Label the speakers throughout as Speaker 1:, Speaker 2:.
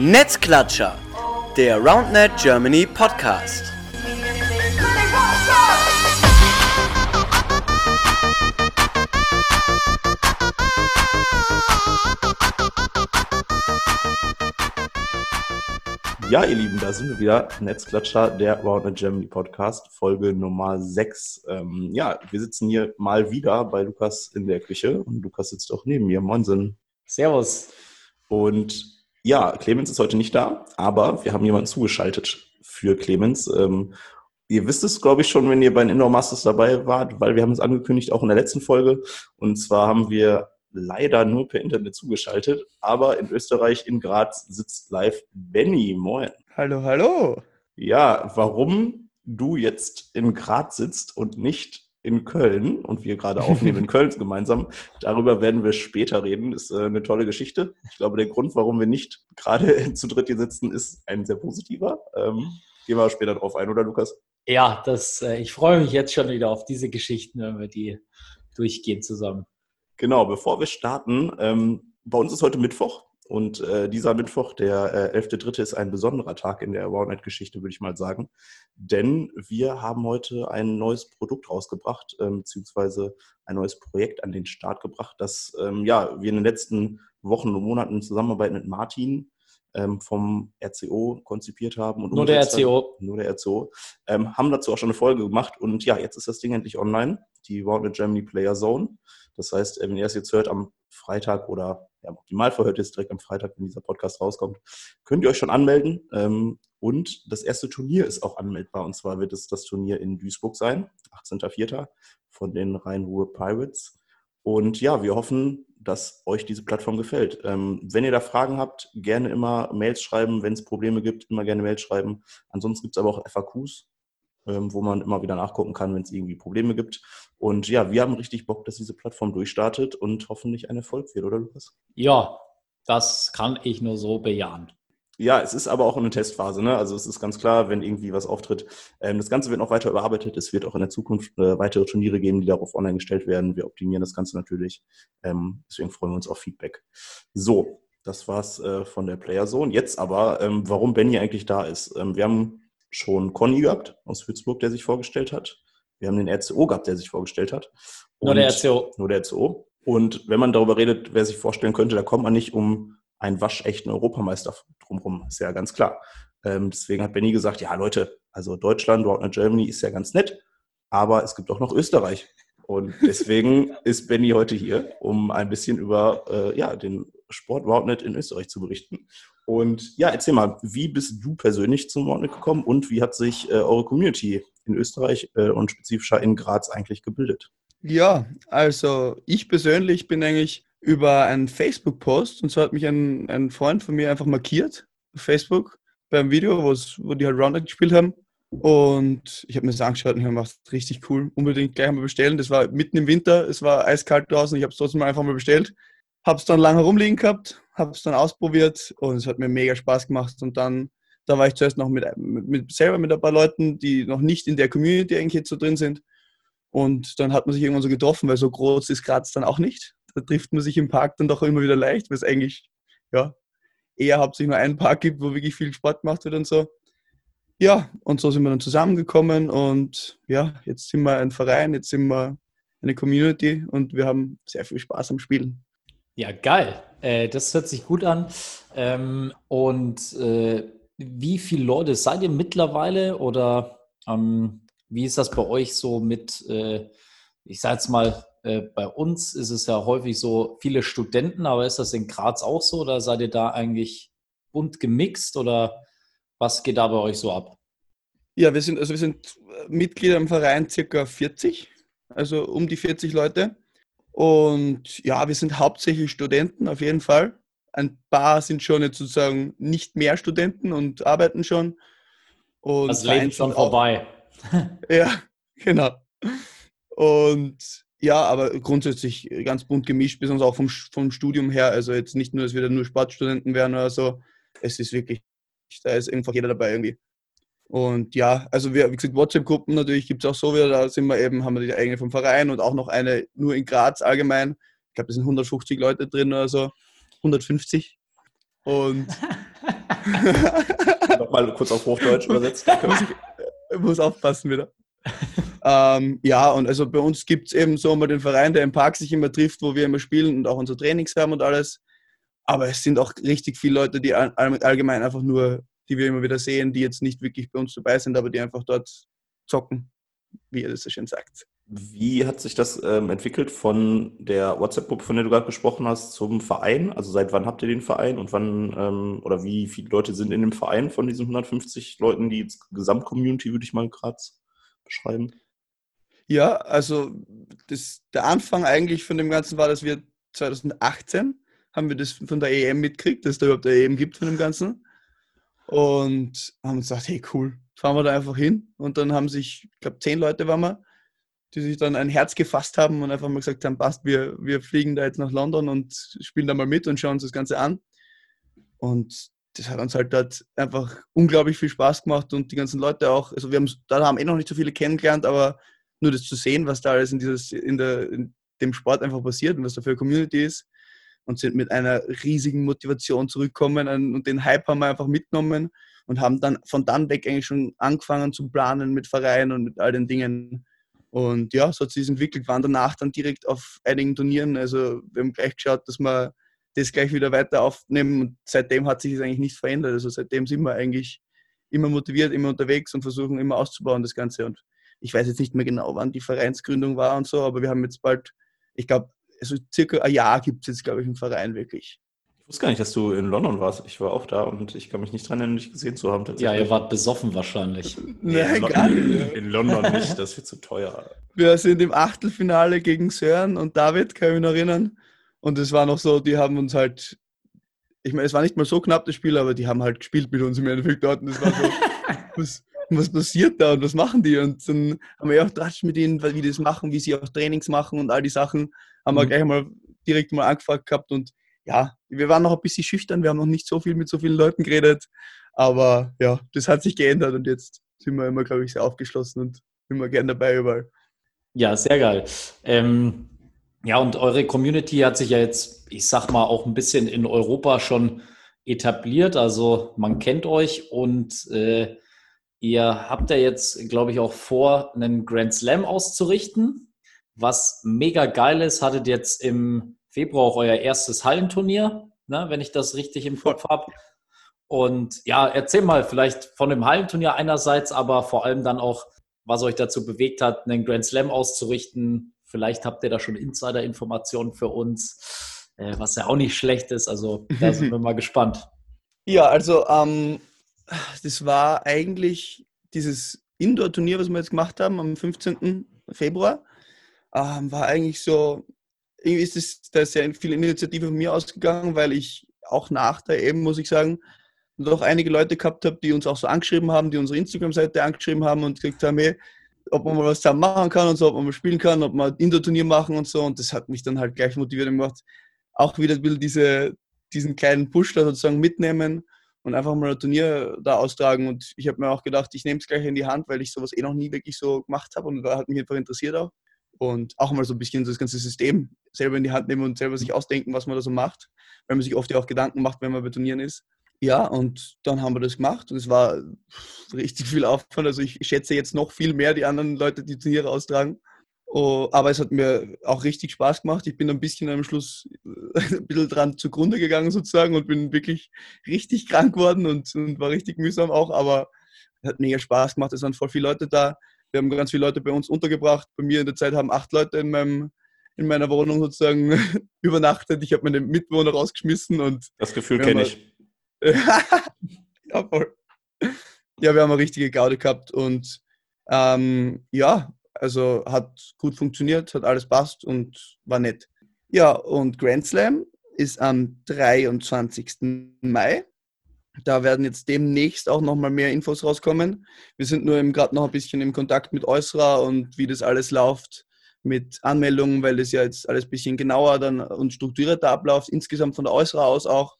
Speaker 1: Netzklatscher, der RoundNet Germany Podcast.
Speaker 2: Ja, ihr Lieben, da sind wir wieder. Netzklatscher, der RoundNet Germany Podcast, Folge Nummer 6. Ähm, ja, wir sitzen hier mal wieder bei Lukas in der Küche und Lukas sitzt auch neben mir. Moinsen.
Speaker 3: Servus.
Speaker 2: Und ja, Clemens ist heute nicht da, aber wir haben jemanden zugeschaltet für Clemens. Ähm, ihr wisst es, glaube ich, schon, wenn ihr bei den Indoor Masters dabei wart, weil wir haben es angekündigt, auch in der letzten Folge. Und zwar haben wir leider nur per Internet zugeschaltet, aber in Österreich, in Graz, sitzt live Benny. Moin.
Speaker 4: Hallo, hallo.
Speaker 2: Ja, warum du jetzt in Graz sitzt und nicht in Köln und wir gerade aufnehmen in Köln gemeinsam. Darüber werden wir später reden. Ist äh, eine tolle Geschichte. Ich glaube, der Grund, warum wir nicht gerade zu dritt hier sitzen, ist ein sehr positiver. Ähm, gehen wir später drauf ein, oder Lukas?
Speaker 3: Ja, das, äh, ich freue mich jetzt schon wieder auf diese Geschichten, wenn wir die durchgehen zusammen.
Speaker 2: Genau, bevor wir starten, ähm, bei uns ist heute Mittwoch. Und äh, dieser Mittwoch, der äh, 11.3., ist ein besonderer Tag in der Awareness-Geschichte, würde ich mal sagen. Denn wir haben heute ein neues Produkt rausgebracht, ähm, beziehungsweise ein neues Projekt an den Start gebracht, das ähm, ja, wir in den letzten Wochen und Monaten in Zusammenarbeit mit Martin ähm, vom RCO konzipiert haben. Und
Speaker 3: nur der RCO.
Speaker 2: Nur der RCO. Ähm, haben dazu auch schon eine Folge gemacht. Und ja, jetzt ist das Ding endlich online, die Awareness Germany Player Zone. Das heißt, äh, wenn ihr es jetzt hört am Freitag oder ja, optimal verhört ist direkt am Freitag, wenn dieser Podcast rauskommt, könnt ihr euch schon anmelden. Ähm, und das erste Turnier ist auch anmeldbar. Und zwar wird es das Turnier in Duisburg sein, 18.04. von den Rhein-Ruhr Pirates. Und ja, wir hoffen, dass euch diese Plattform gefällt. Ähm, wenn ihr da Fragen habt, gerne immer Mails schreiben. Wenn es Probleme gibt, immer gerne Mails schreiben. Ansonsten gibt es aber auch FAQs, ähm, wo man immer wieder nachgucken kann, wenn es irgendwie Probleme gibt. Und ja, wir haben richtig Bock, dass diese Plattform durchstartet und hoffentlich ein Erfolg wird, oder Lukas?
Speaker 3: Ja, das kann ich nur so bejahen.
Speaker 2: Ja, es ist aber auch eine Testphase. Ne? Also es ist ganz klar, wenn irgendwie was auftritt. Ähm, das Ganze wird noch weiter überarbeitet. Es wird auch in der Zukunft äh, weitere Turniere geben, die darauf online gestellt werden. Wir optimieren das Ganze natürlich. Ähm, deswegen freuen wir uns auf Feedback. So, das war's äh, von der Player Zone. Jetzt aber, ähm, warum Benny eigentlich da ist. Ähm, wir haben schon Conny gehabt aus Würzburg, der sich vorgestellt hat. Wir haben den RCO gehabt, der sich vorgestellt hat.
Speaker 3: nur der RCO.
Speaker 2: Nur der RCO. Und wenn man darüber redet, wer sich vorstellen könnte, da kommt man nicht um einen waschechten Europameister drumherum. Ist ja ganz klar. Ähm, deswegen hat Benny gesagt, ja Leute, also Deutschland, Roundnet Germany ist ja ganz nett, aber es gibt auch noch Österreich. Und deswegen ist Benny heute hier, um ein bisschen über äh, ja, den Sport Roundnet in Österreich zu berichten. Und ja, erzähl mal, wie bist du persönlich zum Roundnet gekommen und wie hat sich äh, eure Community in Österreich äh, und spezifischer in Graz eigentlich gebildet?
Speaker 4: Ja, also ich persönlich bin eigentlich über einen Facebook-Post und so hat mich ein, ein Freund von mir einfach markiert auf Facebook beim Video, wo die halt Roundup gespielt haben. Und ich habe mir das angeschaut und ich habe gedacht, richtig cool, unbedingt gleich mal bestellen. Das war mitten im Winter, es war eiskalt draußen, ich habe es trotzdem einfach mal bestellt. Habe es dann lange herumliegen gehabt, habe es dann ausprobiert und es hat mir mega Spaß gemacht. Und dann, da war ich zuerst noch mit, mit, selber mit ein paar Leuten, die noch nicht in der Community eigentlich jetzt so drin sind. Und dann hat man sich irgendwann so getroffen, weil so groß ist Graz dann auch nicht. Da trifft man sich im Park dann doch immer wieder leicht, weil es eigentlich ja, eher hauptsächlich nur einen Park gibt, wo wirklich viel Sport gemacht wird und so. Ja, und so sind wir dann zusammengekommen und ja, jetzt sind wir ein Verein, jetzt sind wir eine Community und wir haben sehr viel Spaß am Spielen.
Speaker 3: Ja, geil. Äh, das hört sich gut an. Ähm, und äh, wie viele Leute seid ihr mittlerweile oder ähm, wie ist das bei euch so mit, äh, ich sage jetzt mal, äh, bei uns ist es ja häufig so viele Studenten, aber ist das in Graz auch so oder seid ihr da eigentlich bunt gemixt oder was geht da bei euch so ab?
Speaker 4: Ja, wir sind, also wir sind Mitglieder im Verein circa 40, also um die 40 Leute. Und ja, wir sind hauptsächlich Studenten auf jeden Fall. Ein paar sind schon jetzt sozusagen nicht mehr Studenten und arbeiten schon.
Speaker 3: Und das Leben schon vorbei.
Speaker 4: ja, genau. Und ja, aber grundsätzlich ganz bunt gemischt, besonders auch vom, vom Studium her. Also jetzt nicht nur, dass wir da nur Sportstudenten wären oder so. Es ist wirklich, da ist einfach jeder dabei irgendwie. Und ja, also wir, wie gesagt, WhatsApp-Gruppen natürlich gibt es auch so wieder, da sind wir eben, haben wir die eigene vom Verein und auch noch eine nur in Graz allgemein. Ich glaube, da sind 150 Leute drin oder so, 150. Und
Speaker 2: Nochmal kurz auf Hochdeutsch übersetzt.
Speaker 4: muss, ich, muss aufpassen wieder. ähm, ja, und also bei uns gibt es eben so mal den Verein, der im Park sich immer trifft, wo wir immer spielen und auch unsere Trainings haben und alles. Aber es sind auch richtig viele Leute, die allgemein einfach nur, die wir immer wieder sehen, die jetzt nicht wirklich bei uns dabei sind, aber die einfach dort zocken, wie ihr das so schön sagt.
Speaker 2: Wie hat sich das ähm, entwickelt von der WhatsApp-Gruppe, von der du gerade gesprochen hast, zum Verein? Also seit wann habt ihr den Verein und wann ähm, oder wie viele Leute sind in dem Verein von diesen 150 Leuten, die Gesamtcommunity, würde ich mal gerade beschreiben?
Speaker 4: Ja, also das, der Anfang eigentlich von dem Ganzen war, dass wir 2018 haben wir das von der EM mitgekriegt, dass es da überhaupt eine EM gibt von dem Ganzen. Und haben uns gedacht, hey cool, fahren wir da einfach hin. Und dann haben sich, ich glaube, zehn Leute waren wir, die sich dann ein Herz gefasst haben und einfach mal gesagt haben, passt, wir, wir fliegen da jetzt nach London und spielen da mal mit und schauen uns das Ganze an. Und das hat uns halt dort einfach unglaublich viel Spaß gemacht und die ganzen Leute auch, also wir haben, da haben eh noch nicht so viele kennengelernt, aber nur das zu sehen, was da alles in, dieses, in, der, in dem Sport einfach passiert und was da für eine Community ist und sind mit einer riesigen Motivation zurückgekommen und den Hype haben wir einfach mitgenommen und haben dann von dann weg eigentlich schon angefangen zu planen mit Vereinen und mit all den Dingen. Und ja, so hat sich entwickelt, waren danach dann direkt auf einigen Turnieren. Also wir haben gleich geschaut, dass wir das gleich wieder weiter aufnehmen und seitdem hat sich das eigentlich nicht verändert. Also seitdem sind wir eigentlich immer motiviert, immer unterwegs und versuchen immer auszubauen das Ganze. Und ich weiß jetzt nicht mehr genau, wann die Vereinsgründung war und so, aber wir haben jetzt bald, ich glaube, also circa ein Jahr gibt es jetzt, glaube ich, einen Verein wirklich.
Speaker 2: Ich wusste gar nicht, dass du in London warst. Ich war auch da und ich kann mich nicht dran erinnern, dich gesehen zu haben.
Speaker 3: Ja, ihr wart besoffen wahrscheinlich.
Speaker 4: Nein, gar nicht.
Speaker 2: In London nicht, das wird zu teuer.
Speaker 4: Wir sind im Achtelfinale gegen Sören und David, kann ich mich noch erinnern. Und es war noch so, die haben uns halt, ich meine, es war nicht mal so knapp das Spiel, aber die haben halt gespielt mit uns im Endeffekt dort. Und es war so, was, was passiert da und was machen die? Und dann haben wir ja auch Tratsch mit ihnen, wie die das machen, wie sie auch Trainings machen und all die Sachen. Haben mhm. wir gleich mal direkt mal angefragt gehabt und ja, wir waren noch ein bisschen schüchtern, wir haben noch nicht so viel mit so vielen Leuten geredet, aber ja, das hat sich geändert und jetzt sind wir immer, glaube ich, sehr aufgeschlossen und immer gern dabei überall.
Speaker 3: Ja, sehr geil. Ähm, ja, und eure Community hat sich ja jetzt, ich sag mal, auch ein bisschen in Europa schon etabliert. Also man kennt euch und äh, ihr habt ja jetzt, glaube ich, auch vor, einen Grand Slam auszurichten. Was mega geil ist, hattet jetzt im Februar auch euer erstes Hallenturnier, ne, wenn ich das richtig im Kopf habe. Und ja, erzähl mal vielleicht von dem Hallenturnier einerseits, aber vor allem dann auch, was euch dazu bewegt hat, einen Grand Slam auszurichten. Vielleicht habt ihr da schon Insider-Informationen für uns, äh, was ja auch nicht schlecht ist. Also da sind wir mal gespannt.
Speaker 4: Ja, also ähm, das war eigentlich dieses Indoor-Turnier, was wir jetzt gemacht haben am 15. Februar, ähm, war eigentlich so irgendwie ist es da sehr viel Initiative von mir ausgegangen, weil ich auch nach der eben, muss ich sagen, noch einige Leute gehabt habe, die uns auch so angeschrieben haben, die unsere Instagram-Seite angeschrieben haben und gesagt haben, hey, ob man mal was zusammen machen kann und so, ob man mal spielen kann, ob man Indoor-Turnier machen und so. Und das hat mich dann halt gleich motiviert und gemacht, auch wieder ein bisschen diese, diesen kleinen Push da sozusagen mitnehmen und einfach mal ein Turnier da austragen. Und ich habe mir auch gedacht, ich nehme es gleich in die Hand, weil ich sowas eh noch nie wirklich so gemacht habe und da hat mich einfach interessiert auch und auch mal so ein bisschen das ganze System selber in die Hand nehmen und selber sich ausdenken, was man da so macht, weil man sich oft ja auch Gedanken macht, wenn man bei Turnieren ist. Ja, und dann haben wir das gemacht und es war richtig viel Aufwand. Also ich schätze jetzt noch viel mehr die anderen Leute, die Turniere austragen. Oh, aber es hat mir auch richtig Spaß gemacht. Ich bin ein bisschen am Schluss ein bisschen dran zugrunde gegangen sozusagen und bin wirklich richtig krank geworden und, und war richtig mühsam auch, aber es hat mega Spaß gemacht. Es waren voll viele Leute da. Wir haben ganz viele Leute bei uns untergebracht. Bei mir in der Zeit haben acht Leute in, meinem, in meiner Wohnung sozusagen übernachtet. Ich habe meine Mitbewohner rausgeschmissen und.
Speaker 2: Das Gefühl kenne ich.
Speaker 4: ja, voll. Ja, wir haben eine richtige Gaude gehabt und ähm, ja, also hat gut funktioniert, hat alles passt und war nett. Ja, und Grand Slam ist am 23. Mai. Da werden jetzt demnächst auch nochmal mehr Infos rauskommen. Wir sind nur gerade noch ein bisschen im Kontakt mit Eusra und wie das alles läuft mit Anmeldungen, weil das ja jetzt alles ein bisschen genauer dann und strukturierter abläuft, insgesamt von der Eusra aus auch.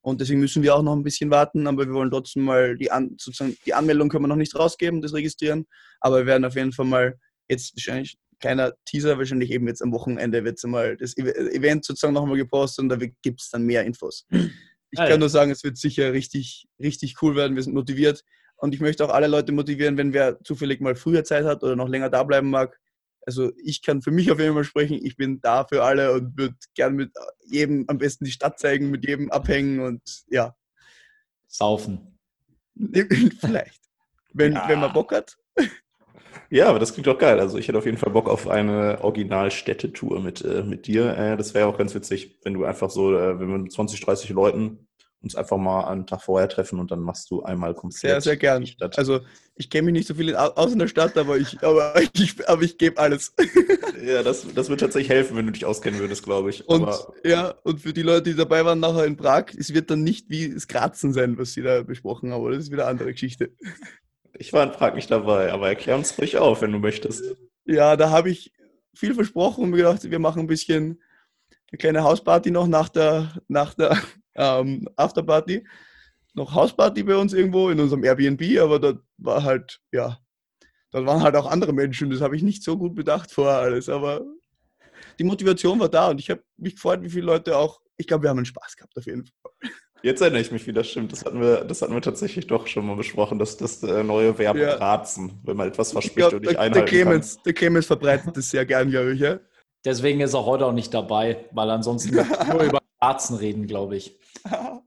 Speaker 4: Und deswegen müssen wir auch noch ein bisschen warten, aber wir wollen trotzdem mal die, An sozusagen die Anmeldung können wir noch nicht rausgeben, das registrieren, aber wir werden auf jeden Fall mal jetzt wahrscheinlich kleiner Teaser, wahrscheinlich eben jetzt am Wochenende wird es mal das Event sozusagen nochmal gepostet und da gibt es dann mehr Infos. Ich kann nur sagen, es wird sicher richtig, richtig cool werden. Wir sind motiviert. Und ich möchte auch alle Leute motivieren, wenn wer zufällig mal früher Zeit hat oder noch länger da bleiben mag. Also ich kann für mich auf jeden Fall sprechen, ich bin da für alle und würde gern mit jedem am besten die Stadt zeigen, mit jedem abhängen und ja,
Speaker 3: Saufen.
Speaker 4: vielleicht. Wenn,
Speaker 2: Ja.
Speaker 4: wenn man Bock hat.
Speaker 2: Ja, aber das klingt doch geil. Also ich hätte auf jeden Fall Bock auf eine Originalstädtetour mit, äh, mit dir. Äh, das wäre auch ganz witzig, wenn du einfach so, äh, wenn wir mit 20, 30 Leuten uns einfach mal einen Tag vorher treffen und dann machst du einmal komplett
Speaker 4: Sehr, sehr gern.
Speaker 2: Stadt.
Speaker 4: Also ich kenne mich nicht so viel aus in der Stadt, aber ich, aber ich, aber ich gebe alles.
Speaker 2: ja, das, das wird tatsächlich helfen, wenn du dich auskennen würdest, glaube ich.
Speaker 4: Und
Speaker 2: aber
Speaker 4: ja, und für die Leute, die dabei waren nachher in Prag, es wird dann nicht wie das Kratzen sein, was sie da besprochen haben, oder? Das ist wieder eine andere Geschichte.
Speaker 2: Ich war in Prag nicht dabei, aber erklär uns ruhig auf, wenn du möchtest.
Speaker 4: Ja, da habe ich viel versprochen und mir gedacht, wir machen ein bisschen eine kleine Hausparty noch nach der, nach der ähm, Afterparty. Noch Hausparty bei uns irgendwo in unserem Airbnb, aber da war halt, ja, da waren halt auch andere Menschen. Das habe ich nicht so gut bedacht vorher alles, aber die Motivation war da und ich habe mich gefreut, wie viele Leute auch, ich glaube, wir haben einen Spaß gehabt auf jeden Fall.
Speaker 2: Jetzt erinnere ich mich, wie das stimmt. Das hatten wir, das hatten wir tatsächlich doch schon mal besprochen, dass das äh, neue Verb
Speaker 4: Ja.
Speaker 2: ratzen, wenn man etwas
Speaker 4: Ich
Speaker 2: verspricht
Speaker 4: glaube,
Speaker 2: und nicht
Speaker 4: der, der,
Speaker 2: einhalten
Speaker 4: Clemens, der Clemens verbreitet das sehr gern, glaube ich. Ja?
Speaker 3: Deswegen ist er heute auch nicht dabei, weil ansonsten nur über Arzen reden, glaube ich.
Speaker 2: kann.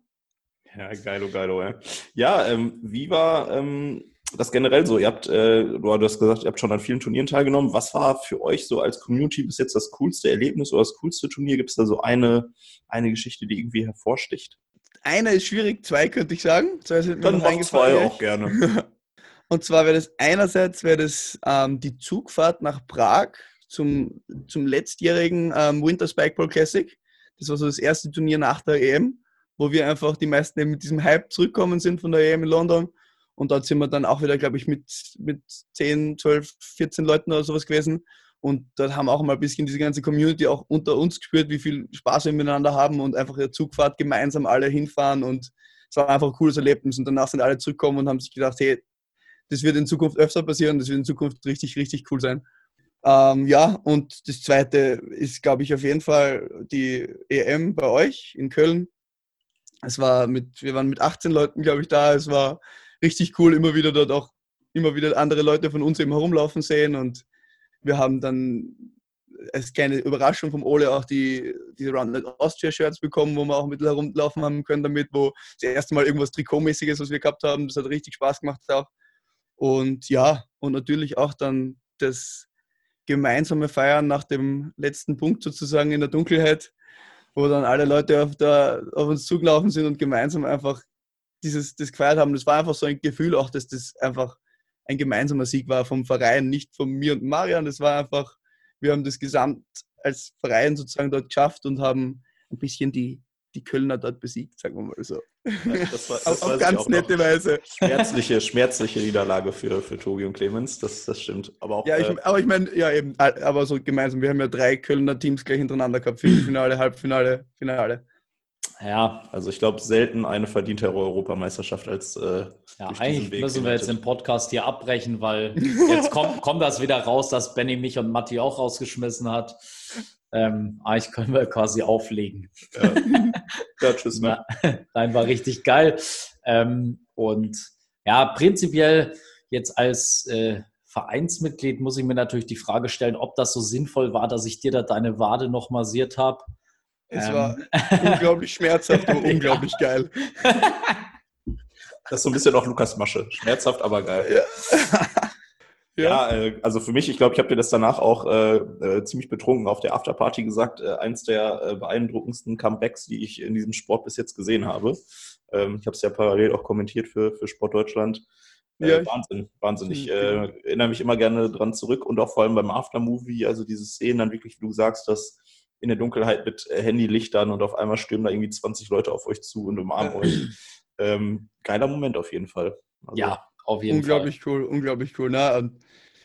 Speaker 2: Ja, geilo, geilo, ey. Ja, ähm, wie war ähm, das generell so? Ihr habt, äh, du hast gesagt, ihr habt schon an vielen Turnieren teilgenommen. Was war für euch so als Community bis jetzt das coolste Erlebnis oder das coolste Turnier? Gibt es da so eine, eine Geschichte, die irgendwie hervorsticht?
Speaker 4: Einer ist schwierig, zwei könnte ich sagen. Zwei sind
Speaker 2: Dann mach zwei auch gerne.
Speaker 4: Und zwar wäre das einerseits wäre das ähm, die Zugfahrt nach Prag zum, zum letztjährigen ähm, Winter Spikeball Classic. Das war so das erste Turnier nach der EM, wo wir einfach die meisten eben mit diesem Hype zurückkommen sind von der EM in London. Und dort sind wir dann auch wieder, glaube ich, mit, mit 10, 12, 14 Leuten oder sowas gewesen. Und dort haben auch mal ein bisschen diese ganze Community auch unter uns gespürt, wie viel Spaß wir miteinander haben und einfach eine Zugfahrt gemeinsam alle hinfahren. Und es war einfach ein cooles Erlebnis. Und danach sind alle zurückgekommen und haben sich gedacht, hey, das wird in Zukunft öfter passieren, das wird in Zukunft richtig, richtig cool sein. Ähm, ja, und das zweite ist, glaube ich, auf jeden Fall die EM bei euch in Köln. Es war mit, wir waren mit 18 Leuten, glaube ich, da. Es war richtig cool, immer wieder dort auch immer wieder andere Leute von uns eben herumlaufen sehen und wir haben dann als kleine Überraschung vom Ole auch die, die Roundnet Austria Shirts bekommen, wo wir auch mit herumlaufen haben können damit, wo das erste Mal irgendwas Trikotmäßiges, was wir gehabt haben. Das hat richtig Spaß gemacht auch. Und ja, und natürlich auch dann das gemeinsame Feiern nach dem letzten Punkt sozusagen in der Dunkelheit, wo dann alle Leute auf, der, auf uns zugelaufen sind und gemeinsam einfach dieses, das gefeiert haben. Das war einfach so ein Gefühl auch, dass das einfach ein gemeinsamer Sieg war vom Verein, nicht von mir und Marian. Das war einfach, wir haben das gesamt als Verein sozusagen dort geschafft und haben ein bisschen die, die Kölner dort besiegt, sagen wir mal so.
Speaker 2: Das war, das
Speaker 4: Auf, ganz nette. Weise.
Speaker 2: Schmerzliche, schmerzliche Niederlage für, für Tobi und Clemens, das, das stimmt. Aber auch
Speaker 4: Ja, ich,
Speaker 2: äh,
Speaker 4: aber ich meine, ja eben, aber so gemeinsam. Wir haben ja drei Kölner Teams gleich hintereinander gehabt. Viertelfinale, Halbfinale, Finale.
Speaker 3: Ja,
Speaker 2: Also ich glaube, selten eine verdientere Europameisterschaft als äh,
Speaker 3: ja eigentlich müssen wir jetzt den Podcast hier abbrechen, weil jetzt kommt, kommt das wieder raus, dass Benny mich und Matti auch rausgeschmissen hat. Ähm, eigentlich können wir quasi auflegen.
Speaker 2: Ja, tschüss. Ne?
Speaker 3: Nein, war richtig geil. Ähm, und ja, prinzipiell jetzt als äh, Vereinsmitglied muss ich mir natürlich die Frage stellen, ob das so sinnvoll war, dass ich dir da deine Wade noch massiert habe.
Speaker 4: Es
Speaker 3: Ähm.
Speaker 4: war unglaublich schmerzhaft, aber unglaublich geil.
Speaker 2: Das ist so ein bisschen auch Lukas Masche. Schmerzhaft, aber geil. Ja, äh, also für mich, ich glaube, ich habe dir das danach auch äh, äh, ziemlich betrunken auf der Afterparty gesagt. Äh, eins der äh, beeindruckendsten Comebacks, die ich in diesem Sport bis jetzt gesehen habe. Ähm, ich habe es ja parallel auch kommentiert für, für Sport Deutschland. Äh,
Speaker 4: Ja,
Speaker 2: Wahnsinn, Wahnsinn. Ich äh, erinnere mich immer gerne dran zurück und auch vor allem beim Aftermovie, also diese Szenen dann wirklich, wie du sagst, dass in der Dunkelheit mit äh, Handylichtern und auf einmal stürmen da irgendwie 20 Leute auf euch zu und umarmen
Speaker 4: Ja.
Speaker 2: euch. Ähm, geiler Moment auf jeden Fall. Also,
Speaker 3: Ja, auf jeden
Speaker 4: unglaublich cool, unglaublich cool. Na, und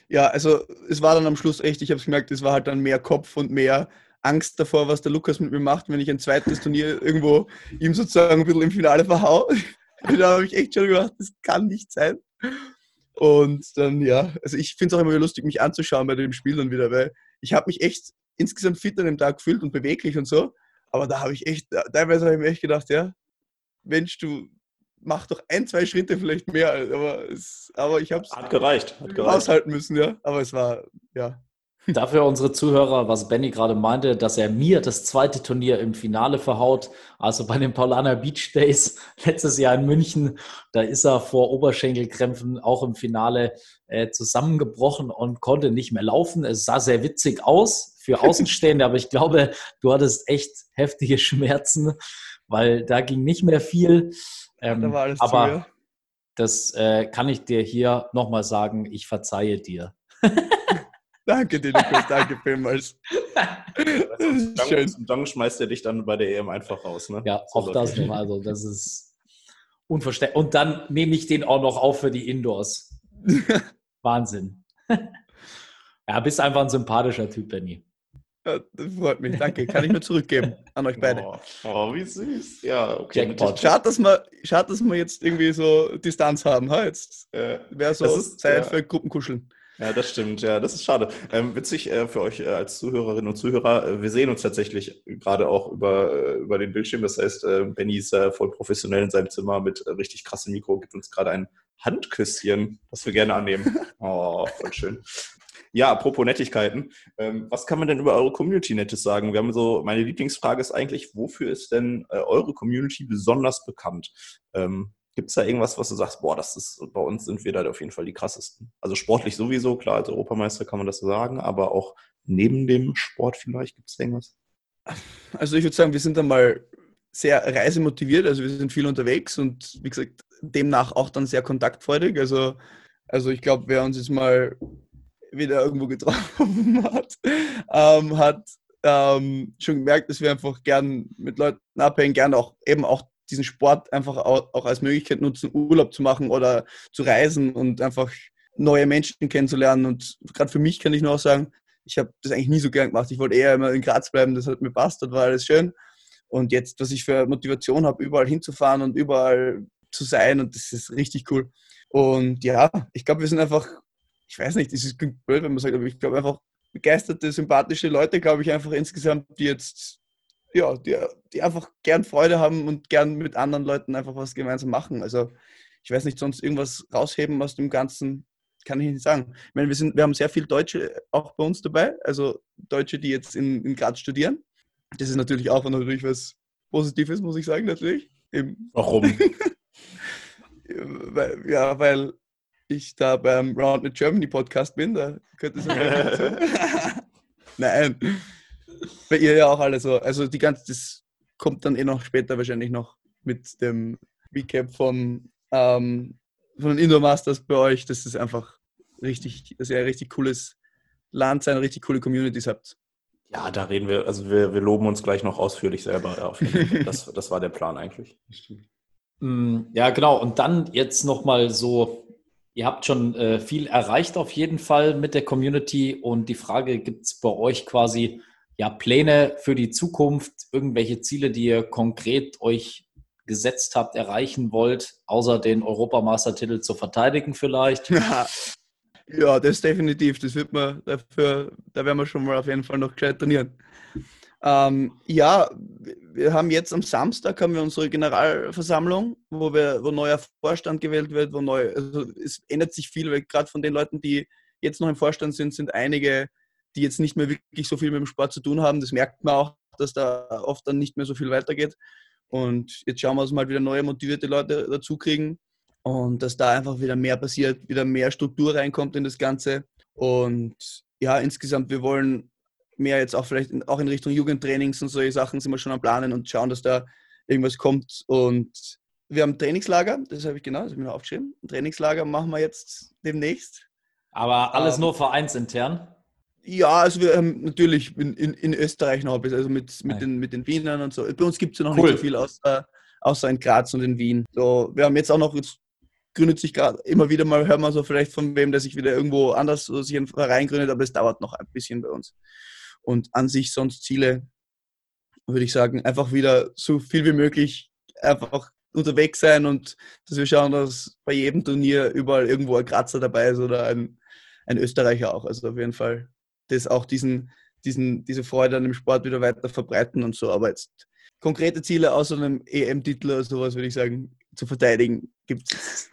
Speaker 4: ja, also es war dann am Schluss echt, ich habe es gemerkt, es war halt dann mehr Kopf und mehr Angst davor, was der Lukas mit mir macht, wenn ich ein zweites Turnier irgendwo ihm sozusagen ein bisschen im Finale verhau. da habe ich echt schon gedacht, das kann nicht sein. Und dann, ja, also ich finde es auch immer wieder lustig, mich anzuschauen bei dem Spiel dann wieder, weil ich habe mich echt insgesamt fit an dem Tag gefühlt und beweglich und so. Aber da habe ich echt, teilweise habe ich mir echt gedacht, ja, Mensch, du mach doch ein, zwei Schritte vielleicht mehr. Aber, es, aber ich habe es
Speaker 2: Hat gereicht. Hat gereicht.
Speaker 4: aushalten müssen, ja. Aber es war, ja.
Speaker 3: Dafür unsere Zuhörer, was Benny gerade meinte, dass er mir das zweite Turnier im Finale verhaut, also bei den Paulaner Beach Days letztes Jahr in München, da ist er vor Oberschenkelkrämpfen auch im Finale äh, zusammengebrochen und konnte nicht mehr laufen. Es sah sehr witzig aus für Außenstehende, aber ich glaube, du hattest echt heftige Schmerzen, weil da ging nicht mehr viel. Ähm,
Speaker 4: da war alles
Speaker 3: aber
Speaker 4: zu, ja.
Speaker 3: das äh, kann ich dir hier nochmal sagen, ich verzeihe dir.
Speaker 4: Danke dir, Nikos, danke vielmals. Schön.
Speaker 2: dann schmeißt er dich dann bei der EM einfach raus. Ne?
Speaker 3: Ja,
Speaker 2: So
Speaker 3: auch das noch. Also, das ist unverständlich. Und dann nehme ich den auch noch auf für die Indoors. Wahnsinn. Ja, bist einfach ein sympathischer Typ, Benny.
Speaker 4: Ja, das freut mich, danke. Kann ich nur zurückgeben an euch beide.
Speaker 2: Oh, oh, wie süß. Ja, okay.
Speaker 3: Jackpot.
Speaker 4: Schade, dass wir, schade, dass wir jetzt irgendwie so Distanz haben. Ha? Jetzt
Speaker 2: Äh,
Speaker 4: wäre so
Speaker 2: ist-
Speaker 4: Zeit
Speaker 2: ja.
Speaker 4: für Gruppenkuscheln.
Speaker 2: Ja, das stimmt. Ja, das ist schade. Ähm, witzig äh, für euch äh, als Zuhörerinnen und Zuhörer. Äh, wir sehen uns tatsächlich gerade auch über, äh, über den Bildschirm. Das heißt, äh, Benny ist äh, voll professionell in seinem Zimmer mit äh, richtig krassem Mikro, gibt uns gerade ein Handküsschen, das wir gerne annehmen. Oh, voll schön. Ja, apropos Nettigkeiten. Ähm, was kann man denn über eure Community Nettes sagen? Wir haben so, meine Lieblingsfrage ist eigentlich, wofür ist denn äh, eure Community besonders bekannt? Ähm, Gibt es da irgendwas, was du sagst, boah, das ist, bei uns sind wir da auf jeden Fall die krassesten? Also sportlich sowieso, klar, als Europameister kann man das sagen, aber auch neben dem Sport vielleicht gibt es irgendwas?
Speaker 4: Also ich würde sagen, wir sind einmal sehr reisemotiviert, also wir sind viel unterwegs und wie gesagt, demnach auch dann sehr kontaktfreudig. Also, also ich glaube, wer uns jetzt mal wieder irgendwo getroffen hat, ähm, hat ähm, schon gemerkt, dass wir einfach gern mit Leuten abhängen, gern auch eben auch diesen Sport einfach auch, auch als Möglichkeit nutzen, Urlaub zu machen oder zu reisen und einfach neue Menschen kennenzulernen. Und gerade für mich kann ich nur auch sagen, ich habe das eigentlich nie so gern gemacht. Ich wollte eher immer in Graz bleiben, das hat mir passt, das war alles schön. Und jetzt, was ich für Motivation habe, überall hinzufahren und überall zu sein, und das ist richtig cool. Und ja, ich glaube, wir sind einfach, ich weiß nicht, das ist klingt blöd, wenn man sagt, aber ich glaube einfach begeisterte, sympathische Leute, glaube ich einfach insgesamt, die jetzt, ja, die, die einfach gern Freude haben und gern mit anderen Leuten einfach was gemeinsam machen. Also ich weiß nicht, sonst irgendwas rausheben aus dem Ganzen, kann ich nicht sagen. Ich meine, wir, sind, wir haben sehr viele Deutsche auch bei uns dabei, also Deutsche, die jetzt in, in Graz studieren. Das ist natürlich auch natürlich was Positives, muss ich sagen, natürlich. Eben,
Speaker 2: Warum?
Speaker 4: ja, weil ich da beim Round with Germany Podcast bin, da könnte es. Nein. Bei ihr ja auch alle so. Also die ganze, das kommt dann eh noch später wahrscheinlich noch mit dem Recap vom, ähm, von den Indoor Masters bei euch. Das ist einfach richtig, dass ihr ein richtig cooles Land sein, richtig coole Communities habt.
Speaker 2: ja, da reden wir, also wir, wir loben uns gleich noch ausführlich selber. Ja, auf jeden Fall. das, das war der Plan eigentlich.
Speaker 3: Mm, Ja, genau. Und dann jetzt nochmal so, ihr habt schon äh, viel erreicht auf jeden Fall mit der Community und die Frage, gibt es bei euch quasi ja Pläne für die Zukunft, irgendwelche Ziele, die ihr konkret euch gesetzt habt, erreichen wollt, außer den Europameistertitel zu verteidigen vielleicht?
Speaker 4: ja, das definitiv. Das wird man dafür, da werden wir schon mal auf jeden Fall noch gescheit trainieren. Ähm, ja, wir haben jetzt am Samstag haben wir unsere Generalversammlung, wo wir, wo neuer Vorstand gewählt wird, wo neu, also es ändert sich viel, weil gerade von den Leuten, die jetzt noch im Vorstand sind, sind einige, die jetzt nicht mehr wirklich so viel mit dem Sport zu tun haben. Das merkt man auch, dass da oft dann nicht mehr so viel weitergeht. Und jetzt schauen wir, wir mal wieder neue motivierte Leute dazu kriegen und dass da einfach wieder mehr passiert, wieder mehr Struktur reinkommt in das Ganze. Und ja, insgesamt, wir wollen mehr jetzt auch vielleicht in, auch in Richtung Jugendtrainings und solche Sachen sind wir schon am Planen und schauen, dass da irgendwas kommt. Und wir haben ein Trainingslager, das habe ich genau, das habe ich mir aufgeschrieben. Ein Trainingslager machen wir jetzt demnächst.
Speaker 3: Aber alles
Speaker 4: Ähm,
Speaker 3: nur vereinsintern?
Speaker 4: Ja, also wir haben natürlich in, in, in Österreich noch ein bisschen, also mit, mit,
Speaker 3: Nein.
Speaker 4: den, mit den Wienern und so. Bei uns gibt es ja noch
Speaker 3: Cool.
Speaker 4: nicht so viel außer, außer in Graz und in Wien. So, wir haben jetzt auch noch, jetzt gründet sich gerade immer wieder mal, hören wir so vielleicht von wem, der sich wieder irgendwo anders so sich einen Verein gründet, aber das dauert noch ein bisschen bei uns. Und an sich sonst Ziele, würde ich sagen, einfach wieder so viel wie möglich einfach unterwegs sein und dass wir schauen, dass bei jedem Turnier überall irgendwo ein Grazer dabei ist oder ein, ein Österreicher auch. Also auf jeden Fall das auch diesen, diesen, diese Freude an dem Sport wieder weiter verbreiten und so. Aber jetzt konkrete Ziele außer einem EM-Titel oder sowas, würde ich sagen, zu verteidigen, gibt es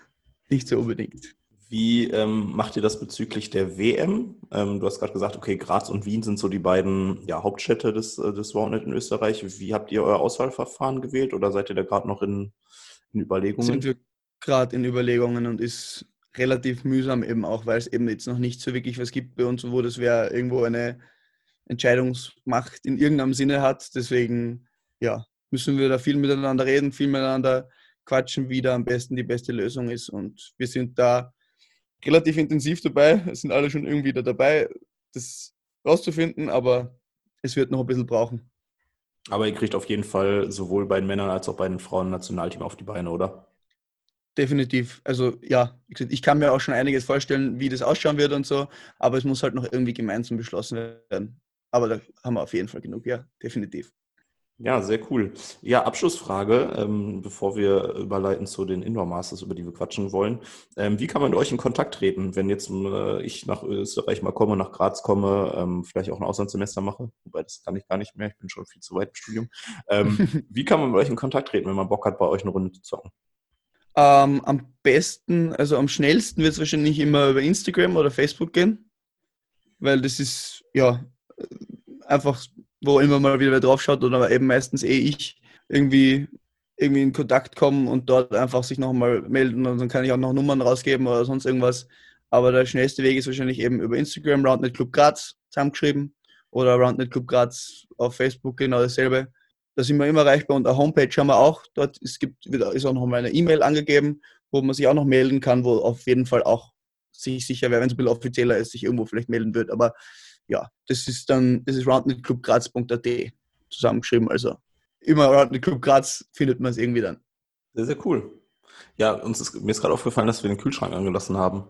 Speaker 4: nicht so unbedingt.
Speaker 2: Wie ähm, macht ihr das bezüglich der WM? Ähm, du hast gerade gesagt, okay, Graz und Wien sind so die beiden ja, Hauptstädte des, äh, des Roundnet in Österreich. Wie habt ihr euer Auswahlverfahren gewählt oder seid ihr da gerade noch in, in Überlegungen?
Speaker 4: Sind wir gerade in Überlegungen und ist relativ mühsam eben auch, weil es eben jetzt noch nicht so wirklich was gibt bei uns, wo das wer irgendwo eine Entscheidungsmacht in irgendeinem Sinne hat. Deswegen, ja, müssen wir da viel miteinander reden, viel miteinander quatschen, wie da am besten die beste Lösung ist. Und wir sind da relativ intensiv dabei. Es sind alle schon irgendwie da dabei, das rauszufinden, aber es wird noch ein bisschen brauchen.
Speaker 2: Aber ihr kriegt auf jeden Fall sowohl bei den Männern als auch bei den Frauen Nationalteam auf die Beine, oder?
Speaker 4: Definitiv. Also ja, ich kann mir auch schon einiges vorstellen, wie das ausschauen wird und so, aber es muss halt noch irgendwie gemeinsam beschlossen werden. Aber da haben wir auf jeden Fall genug, ja, definitiv.
Speaker 2: Ja, sehr cool. Ja, Abschlussfrage, ähm, bevor wir überleiten zu den Indoor Masters, über die wir quatschen wollen. Ähm, wie kann man mit euch in Kontakt treten, wenn jetzt äh, ich nach Österreich mal komme, nach Graz komme, ähm, vielleicht auch ein Auslandssemester mache? Wobei, das kann ich gar nicht mehr, ich bin schon viel zu weit im Studium. Ähm, wie kann man mit euch in Kontakt treten, wenn man Bock hat, bei euch eine Runde zu zocken?
Speaker 4: Ähm, am besten, also am schnellsten wird es wahrscheinlich immer über Instagram oder Facebook gehen, weil das ist, ja, einfach wo immer mal wieder drauf schaut oder eben meistens eh ich irgendwie, irgendwie in Kontakt kommen und dort einfach sich nochmal melden und dann kann ich auch noch Nummern rausgeben oder sonst irgendwas. Aber der schnellste Weg ist wahrscheinlich eben über Instagram, Roundnet Club Graz zusammengeschrieben oder Roundnet Club Graz auf Facebook, genau dasselbe. Da sind wir immer erreichbar und eine Homepage haben wir auch. Dort ist, gibt, ist auch noch mal eine E-Mail angegeben, wo man sich auch noch melden kann, wo auf jeden Fall auch sich sicher wäre, wenn es ein bisschen offizieller ist, sich irgendwo vielleicht melden wird. Aber ja, das ist dann, das ist roundnetclubgraz.at zusammengeschrieben. Also immer Roundnet Club Graz findet man es irgendwie dann.
Speaker 2: Sehr, sehr cool. Ja, uns ist, mir ist gerade aufgefallen, dass wir den Kühlschrank angelassen haben.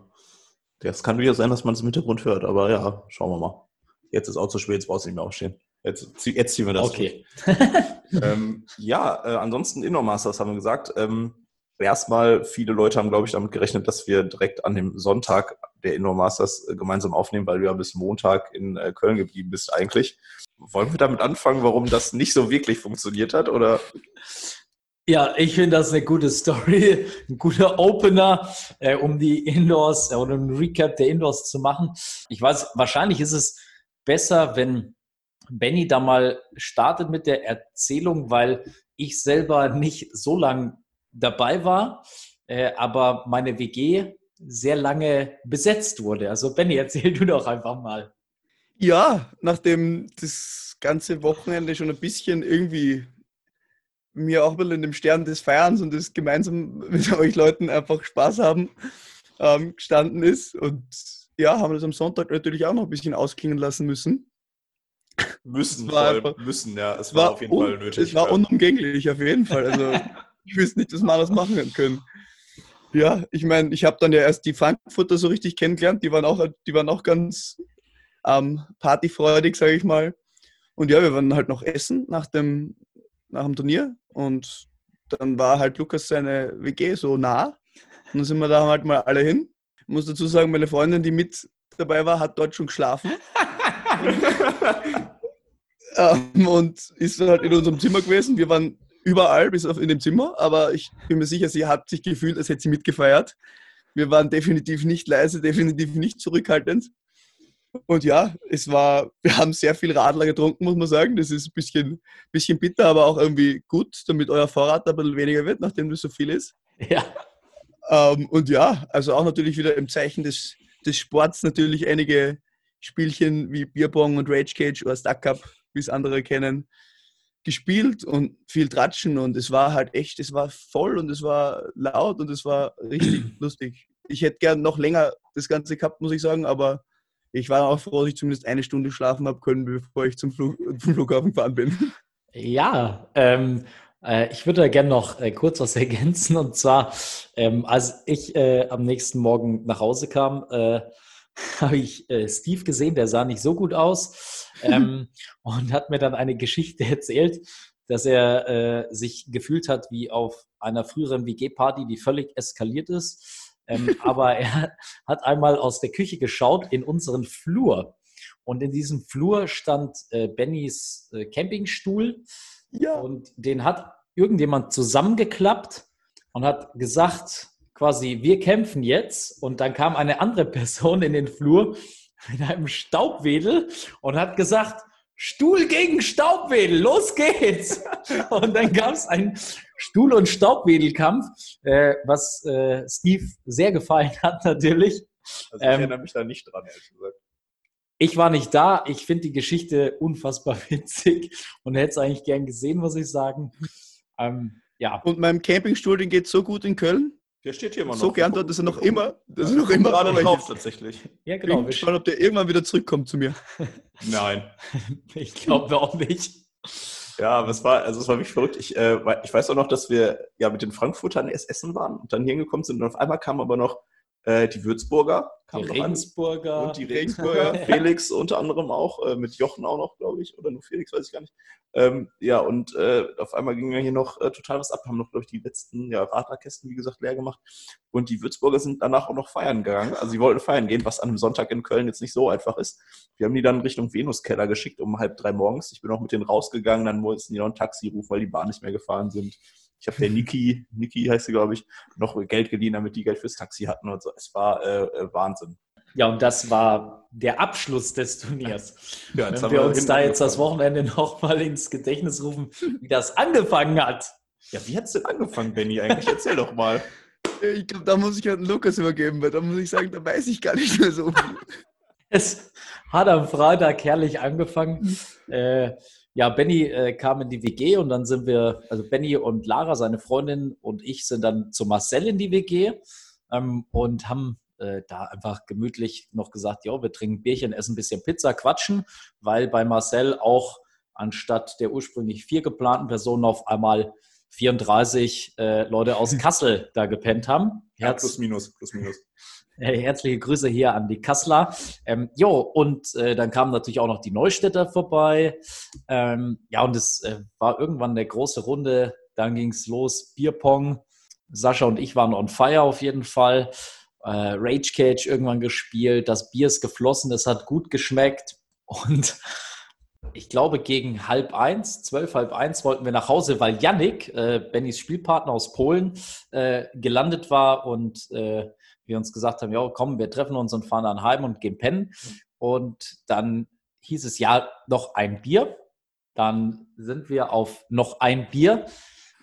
Speaker 2: Das kann durchaus sein, dass man es im Hintergrund hört, aber ja, schauen wir mal. Jetzt ist auch zu spät, jetzt brauchst du nicht mehr aufstehen. Jetzt, jetzt ziehen wir das.
Speaker 3: Okay.
Speaker 2: ähm, ja, äh, ansonsten Indoor Masters haben wir gesagt. Ähm, erstmal, viele Leute haben, glaube ich, damit gerechnet, dass wir direkt an dem Sonntag der Indoor Masters äh, gemeinsam aufnehmen, weil du ja bis Montag in äh, Köln geblieben bist eigentlich. Wollen wir damit anfangen, warum das nicht so wirklich funktioniert hat? Oder?
Speaker 3: Ja, ich finde das eine gute Story, ein guter Opener, äh, um die Indoors äh, oder ein Recap der Indoors zu machen. Ich weiß, wahrscheinlich ist es besser, wenn Benny da mal startet mit der Erzählung, weil ich selber nicht so lange dabei war, äh, aber meine WG sehr lange besetzt wurde. Also Benny, erzähl du doch einfach mal.
Speaker 4: Ja, nachdem das ganze Wochenende schon ein bisschen irgendwie mir auch ein bisschen in dem Stern des Feierns und des gemeinsam mit euch Leuten einfach Spaß haben ähm, gestanden ist. Und ja, haben wir das am Sonntag natürlich auch noch ein bisschen ausklingen lassen müssen.
Speaker 2: Müssen, vor allem, müssen, ja. Es war, war auf jeden Fall nötig.
Speaker 4: Es war unumgänglich, auf jeden Fall. Also ich wüsste nicht, dass wir das machen können. Ja, ich meine, ich habe dann ja erst die Frankfurter so richtig kennengelernt. Die waren auch, die waren auch ganz ähm, partyfreudig, sage ich mal. Und ja, wir waren halt noch essen nach dem, nach dem Turnier. Und dann war halt Lukas seine WG so nah. Und dann sind wir da halt mal alle hin. Ich muss dazu sagen, meine Freundin, die mit dabei war, hat dort schon geschlafen. ähm, und ist halt in unserem Zimmer gewesen. Wir waren überall, bis auf in dem Zimmer, aber ich bin mir sicher, sie hat sich gefühlt, als hätte sie mitgefeiert. Wir waren definitiv nicht leise, definitiv nicht zurückhaltend. Und ja, es war, wir haben sehr viel Radler getrunken, muss man sagen. Das ist ein bisschen, bisschen bitter, aber auch irgendwie gut, damit euer Vorrat ein bisschen weniger wird, nachdem das so viel ist.
Speaker 3: Ja.
Speaker 4: Ähm, und ja, also auch natürlich wieder im Zeichen des, des Sports natürlich einige Spielchen wie Bierbong und Rage Cage oder Stuck Up, wie es andere kennen, gespielt und viel Tratschen und es war halt echt, es war voll und es war laut und es war richtig lustig. Ich hätte gern noch länger das Ganze gehabt, muss ich sagen, aber ich war auch froh, dass ich zumindest eine Stunde schlafen habe können, bevor ich zum, Flug, zum Flughafen gefahren bin.
Speaker 3: Ja, ähm, äh, ich würde da gerne noch äh, kurz was ergänzen und zwar, ähm, als ich äh, am nächsten Morgen nach Hause kam, äh, habe ich äh, Steve gesehen, der sah nicht so gut aus ähm, und hat mir dann eine Geschichte erzählt, dass er äh, sich gefühlt hat wie auf einer früheren WG-Party, die völlig eskaliert ist. Ähm, aber er hat einmal aus der Küche geschaut in unseren Flur. Und in diesem Flur stand äh, Bennys äh, Campingstuhl
Speaker 4: Ja.
Speaker 3: Und den hat irgendjemand zusammengeklappt und hat gesagt, quasi, wir kämpfen jetzt. Und dann kam eine andere Person in den Flur mit einem Staubwedel und hat gesagt, Stuhl gegen Staubwedel, los geht's! Und dann gab es einen Stuhl- und Staubwedelkampf, äh, was äh, Steve sehr gefallen hat natürlich.
Speaker 2: Also ich
Speaker 3: Ähm,
Speaker 2: erinnere mich da nicht dran, ehrlich gesagt.
Speaker 3: Ich war nicht da. Ich finde die Geschichte unfassbar witzig und hätte es eigentlich gern gesehen, muss ich sagen. Ähm, ja,
Speaker 4: Und meinem Campingstuhl, den geht so gut in Köln.
Speaker 2: Der steht hier immer noch.
Speaker 4: So gern dort, dass er noch immer, dass er noch
Speaker 2: immer gerade drauf
Speaker 4: ich
Speaker 2: tatsächlich.
Speaker 3: ja
Speaker 4: bin
Speaker 3: genau.
Speaker 4: gespannt, ob der irgendwann wieder zurückkommt zu mir.
Speaker 2: Nein.
Speaker 3: Ich glaube auch nicht.
Speaker 2: Ja, aber es war, also es war wirklich verrückt. Ich, äh, ich weiß auch noch, dass wir ja mit den Frankfurtern erst essen waren und dann hier hingekommen sind und auf einmal kamen aber noch äh, die Würzburger.
Speaker 3: Die
Speaker 2: an.
Speaker 3: Regensburger.
Speaker 2: Und die Regensburger, Felix unter anderem auch, äh, mit Jochen auch noch, glaube ich, oder nur Felix, weiß ich gar nicht. Ähm, ja, und äh, auf einmal ging ja hier noch äh, total was ab, haben noch, glaube ich, die letzten ja, Radlerkästen, wie gesagt, leer gemacht. Und die Würzburger sind danach auch noch feiern gegangen. Also sie wollten feiern gehen, was an einem Sonntag in Köln jetzt nicht so einfach ist. Wir haben die dann Richtung Venuskeller geschickt um halb drei morgens. Ich bin auch mit denen rausgegangen, dann mussten die noch ein Taxi rufen, weil die Bahn nicht mehr gefahren sind. Ich habe der Niki, Niki heißt sie, glaube ich, noch Geld geliehen, damit die Geld fürs Taxi hatten und so. Es war äh, äh, Wahnsinn.
Speaker 3: Ja, und das war der Abschluss des Turniers.
Speaker 2: Ja,
Speaker 3: Wenn
Speaker 2: haben
Speaker 3: wir uns da jetzt das. Wochenende nochmal ins Gedächtnis rufen, wie das angefangen hat.
Speaker 2: Ja, wie hat's denn angefangen, Benny? Eigentlich erzähl doch mal.
Speaker 4: Ich glaube, da muss ich halt einen Lukas übergeben, weil da muss ich sagen, da weiß ich gar nicht mehr so viel.
Speaker 3: Es hat am Freitag herrlich angefangen. Äh, ja, Benny äh, kam in die WG und dann sind wir, also Benny und Lara, seine Freundin und ich sind dann zu Marcel in die WG ähm, und haben äh, da einfach gemütlich noch gesagt, ja, wir trinken Bierchen, essen ein bisschen Pizza, quatschen, weil bei Marcel auch anstatt der ursprünglich vier geplanten Personen auf einmal 34 äh, Leute aus Kassel da gepennt haben.
Speaker 2: Ja,
Speaker 3: Herz-
Speaker 2: plus minus, plus minus.
Speaker 3: Äh, Herzliche Grüße hier an die Kassler. Ähm, jo, und äh, dann kamen natürlich auch noch die Neustädter vorbei. Ähm, ja, und es äh, war irgendwann eine große Runde. Dann ging es los, Bierpong. Sascha und ich waren on fire auf jeden Fall. Äh, Rage Cage irgendwann gespielt. Das Bier ist geflossen, es hat gut geschmeckt. Und ich glaube, gegen halb eins, zwölf, halb eins wollten wir nach Hause, weil Yannick, äh, Bennys Spielpartner aus Polen, äh, gelandet war und äh, wir uns gesagt haben, ja, komm, wir treffen uns und fahren dann heim und gehen pennen. Und dann hieß es ja noch ein Bier. Dann sind wir auf noch ein Bier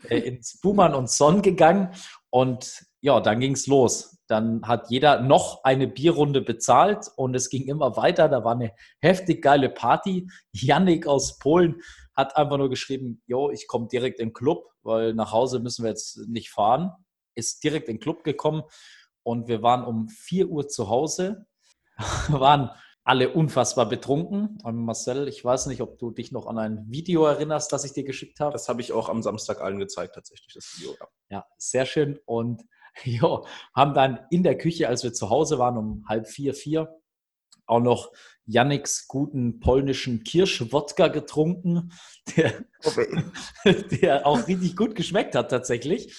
Speaker 3: äh, ins Buhmann und Son gegangen und ja, dann ging es los. Dann hat jeder noch eine Bierrunde bezahlt und es ging immer weiter. Da war eine heftig geile Party. Yannick aus Polen hat einfach nur geschrieben, jo, ich komme direkt in den Club, weil nach Hause müssen wir jetzt nicht fahren. Ist direkt in den Club gekommen und wir waren um 4 Uhr zu Hause, waren alle unfassbar betrunken. Und Marcel, ich weiß nicht, ob du dich noch an ein Video erinnerst, das ich dir geschickt habe.
Speaker 2: Das habe ich auch am Samstag allen gezeigt, tatsächlich, das Video. Ja.
Speaker 3: Ja, sehr schön. Und ja, haben dann in der Küche, als wir zu Hause waren, um halb vier, vier, auch noch Yannicks guten polnischen Kirschwodka getrunken, der, der auch richtig gut geschmeckt hat tatsächlich.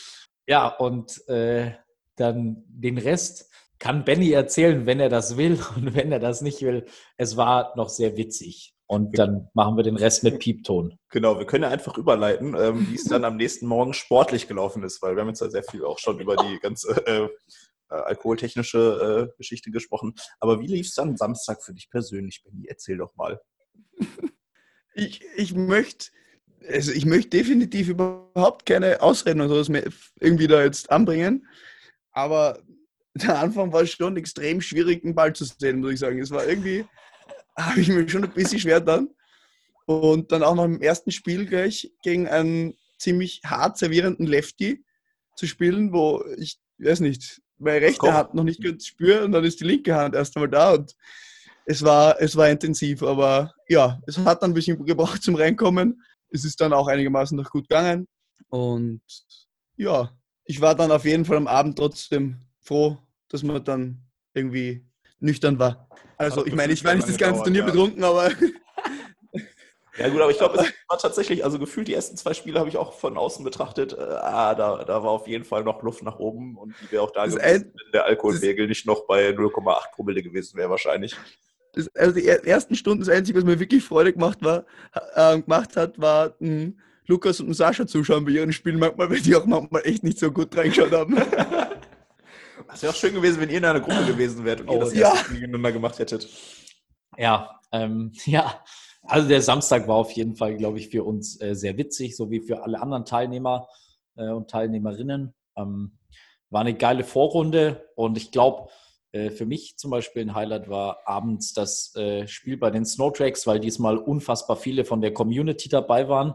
Speaker 3: Ja, und äh, dann den Rest kann Benny erzählen, wenn er das will und wenn er das nicht will. Es war noch sehr witzig. Und dann machen wir den Rest mit Piepton.
Speaker 2: Genau, wir können ja einfach überleiten, ähm, wie es dann am nächsten Morgen sportlich gelaufen ist, weil wir haben jetzt ja sehr viel auch schon über die ganze äh, äh, alkoholtechnische äh, Geschichte gesprochen. Aber wie lief es dann Samstag für dich persönlich, Benny? Erzähl doch mal.
Speaker 4: Ich, ich möchte, also ich möchte definitiv überhaupt keine Ausreden oder sowas mehr irgendwie da jetzt anbringen. Aber der Anfang war schon extrem schwierig, den Ball zu sehen, muss ich sagen. Es war irgendwie, habe ich mir schon ein bisschen schwer dann. Und dann auch noch im ersten Spiel gleich gegen einen ziemlich hart servierenden Lefty zu spielen, wo ich weiß nicht, meine rechte. Hand noch nicht ganz spüre und dann ist die linke Hand erst einmal da und es war, es war intensiv, aber ja, es hat dann ein bisschen gebraucht zum Reinkommen. Es ist dann auch einigermaßen noch gut gegangen und ja, ich war dann auf jeden Fall am Abend trotzdem froh, dass man dann irgendwie nüchtern war. Also ich meine, ich war nicht das ganze Turnier
Speaker 2: gedauert,
Speaker 4: betrunken, aber
Speaker 2: Ja gut, aber ich glaube, es war tatsächlich, also gefühlt die ersten zwei Spiele habe ich auch von außen betrachtet, äh, ah, da, da war auf jeden Fall noch Luft nach oben und die wäre auch da
Speaker 4: Das
Speaker 2: gewesen,
Speaker 4: ein-
Speaker 2: wenn der Alkoholpegel nicht noch bei 0,8 Promille gewesen wäre wahrscheinlich.
Speaker 4: das, also die er- ersten Stunden, das Einzige, was mir wirklich Freude gemacht, war, äh, gemacht hat, war mh, Lukas und Sascha zuschauen bei ihren Spielen manchmal, weil die auch manchmal echt nicht so gut reingeschaut haben.
Speaker 2: Es wäre auch schön gewesen, wenn ihr in einer Gruppe gewesen wärt und ihr
Speaker 3: Oh,
Speaker 2: das
Speaker 4: ja.
Speaker 2: erste Spiel gegeneinander gemacht hättet.
Speaker 3: Ja, ähm, ja. Also der Samstag war auf jeden Fall, glaube ich, für uns äh, sehr witzig, so wie für alle anderen Teilnehmer äh, und Teilnehmerinnen. Ähm, war eine geile Vorrunde und ich glaube, äh, für mich zum Beispiel ein Highlight war abends das äh, Spiel bei den Snowtracks, weil diesmal unfassbar viele von der Community dabei waren.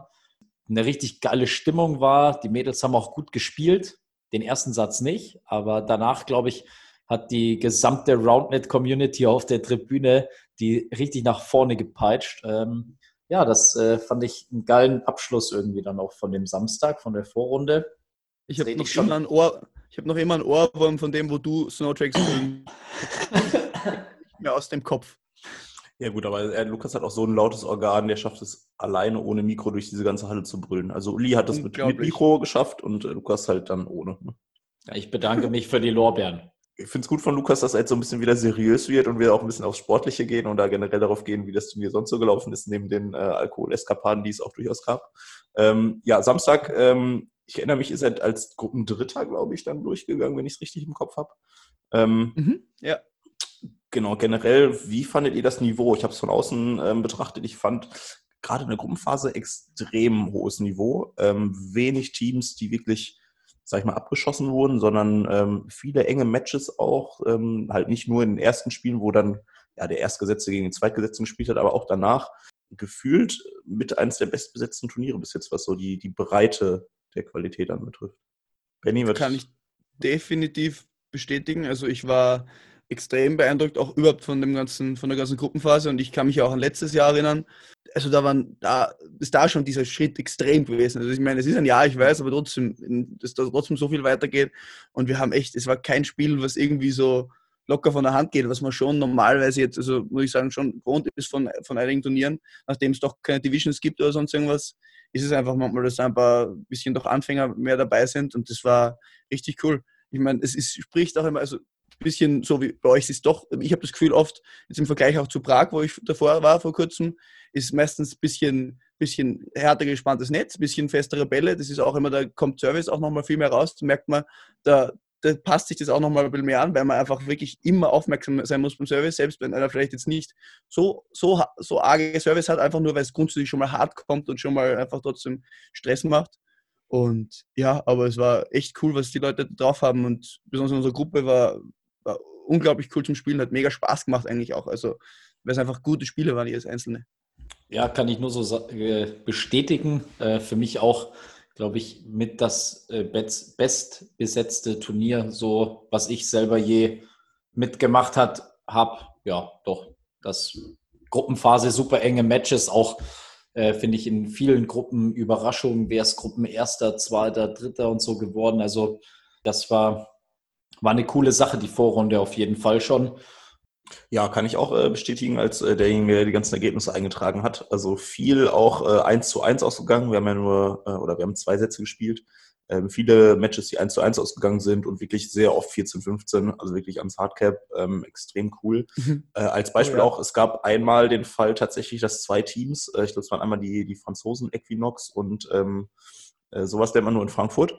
Speaker 3: Eine richtig geile Stimmung war. Die Mädels haben auch gut gespielt. Den ersten Satz nicht, aber danach, glaube ich, hat die gesamte Roundnet-Community auf der Tribüne die richtig nach vorne gepeitscht. Ähm, ja, das äh, fand ich einen geilen Abschluss irgendwie dann auch von dem Samstag, von der Vorrunde.
Speaker 4: Ich habe noch,
Speaker 3: schon.
Speaker 4: immer ein Ohr, ich hab noch immer ein Ohrwurm von dem, wo du Snowtracks nicht mehr aus dem Kopf.
Speaker 2: Ja gut, aber äh, Lukas hat auch so ein lautes Organ, der schafft es alleine ohne Mikro durch diese ganze Halle zu brüllen. Also Uli hat es mit, mit. Mikro geschafft und äh, Lukas halt dann ohne. ne?
Speaker 3: Ja, ich bedanke mich für die Lorbeeren.
Speaker 2: Ich finde es gut von Lukas, dass er jetzt so ein bisschen wieder seriös wird und wir auch ein bisschen aufs Sportliche gehen und da generell darauf gehen, wie das Turnier sonst so gelaufen ist, neben den äh, Alkoholeskapaden, die es auch durchaus gab. Ähm, ja, Samstag, ähm, ich erinnere mich, ist er als Gruppendritter, glaube ich, dann durchgegangen, wenn ich es richtig im Kopf habe. Ähm,
Speaker 4: Mhm. Ja.
Speaker 2: Genau, generell, wie fandet ihr das Niveau? Ich habe es von außen ähm, betrachtet. Ich fand gerade in der Gruppenphase extrem hohes Niveau. Ähm, wenig Teams, die wirklich, sag ich mal, abgeschossen wurden, sondern ähm, viele enge Matches auch. Ähm, halt nicht nur in den ersten Spielen, wo dann ja, der Erstgesetzte gegen den Zweitgesetzten gespielt hat, aber auch danach gefühlt mit eines der bestbesetzten Turniere bis jetzt, was so die, die Breite der Qualität anbetrifft. Benny, wird
Speaker 4: Kann ich definitiv bestätigen. Also ich war extrem beeindruckt, auch überhaupt von dem ganzen, von der ganzen Gruppenphase. Und ich kann mich auch an letztes Jahr erinnern. Also da waren, da ist da schon dieser Schritt extrem gewesen. Also ich meine, es ist ein Jahr, ich weiß, aber trotzdem, dass da trotzdem so viel weitergeht. Und wir haben echt, es war kein Spiel, was irgendwie so locker von der Hand geht, was man schon normalerweise jetzt, also muss ich sagen, schon gewohnt ist von, von einigen Turnieren, nachdem es doch keine Divisions gibt oder sonst irgendwas, ist es einfach manchmal, dass ein paar bisschen doch Anfänger mehr dabei sind und das war richtig cool. Ich meine, es ist, spricht auch immer, also bisschen so wie bei euch es ist doch, ich habe das Gefühl oft, jetzt im Vergleich auch zu Prag, wo ich davor war vor kurzem, ist meistens ein bisschen, bisschen härter gespanntes Netz, ein bisschen festere Bälle, das ist auch immer, da kommt Service auch nochmal viel mehr raus, da merkt man, da, da passt sich das auch nochmal ein bisschen mehr an, weil man einfach wirklich immer aufmerksam sein muss beim Service, selbst wenn einer vielleicht jetzt nicht so, so, so arge Service hat, einfach nur, weil es grundsätzlich schon mal hart kommt und schon mal einfach trotzdem Stress macht. Und ja, aber es war echt cool, was die Leute drauf haben. Und besonders in unserer Gruppe war, war unglaublich cool zum Spielen, hat mega Spaß gemacht eigentlich auch, also weil es einfach gute Spiele waren, jedes einzelne.
Speaker 3: Ja, kann ich nur so äh, bestätigen. Äh, für mich auch, glaube ich, mit das äh, best- bestbesetzte Turnier, so was ich selber je mitgemacht hat, habe. Ja, doch. Das Gruppenphase, super enge Matches, auch äh, finde ich in vielen Gruppen Überraschungen, wer ist Gruppenerster, Zweiter, Dritter und so geworden. Also das war, war eine coole Sache, die Vorrunde auf jeden Fall schon.
Speaker 2: Ja, kann ich auch äh, bestätigen, als äh, derjenige, der die ganzen Ergebnisse eingetragen hat. Also viel auch äh, 1 zu 1 ausgegangen. Wir haben ja nur, äh, oder wir haben zwei Sätze gespielt. Ähm, viele Matches, die 1 zu 1 ausgegangen sind und wirklich sehr oft 14, 15, also wirklich ans Hardcap. Ähm, extrem cool. Äh, als Beispiel
Speaker 4: Oh ja.
Speaker 2: auch, es gab einmal den Fall tatsächlich, dass zwei Teams, äh, ich glaube, es waren einmal die, die Franzosen Equinox und ähm, äh, sowas nennt man nur in Frankfurt,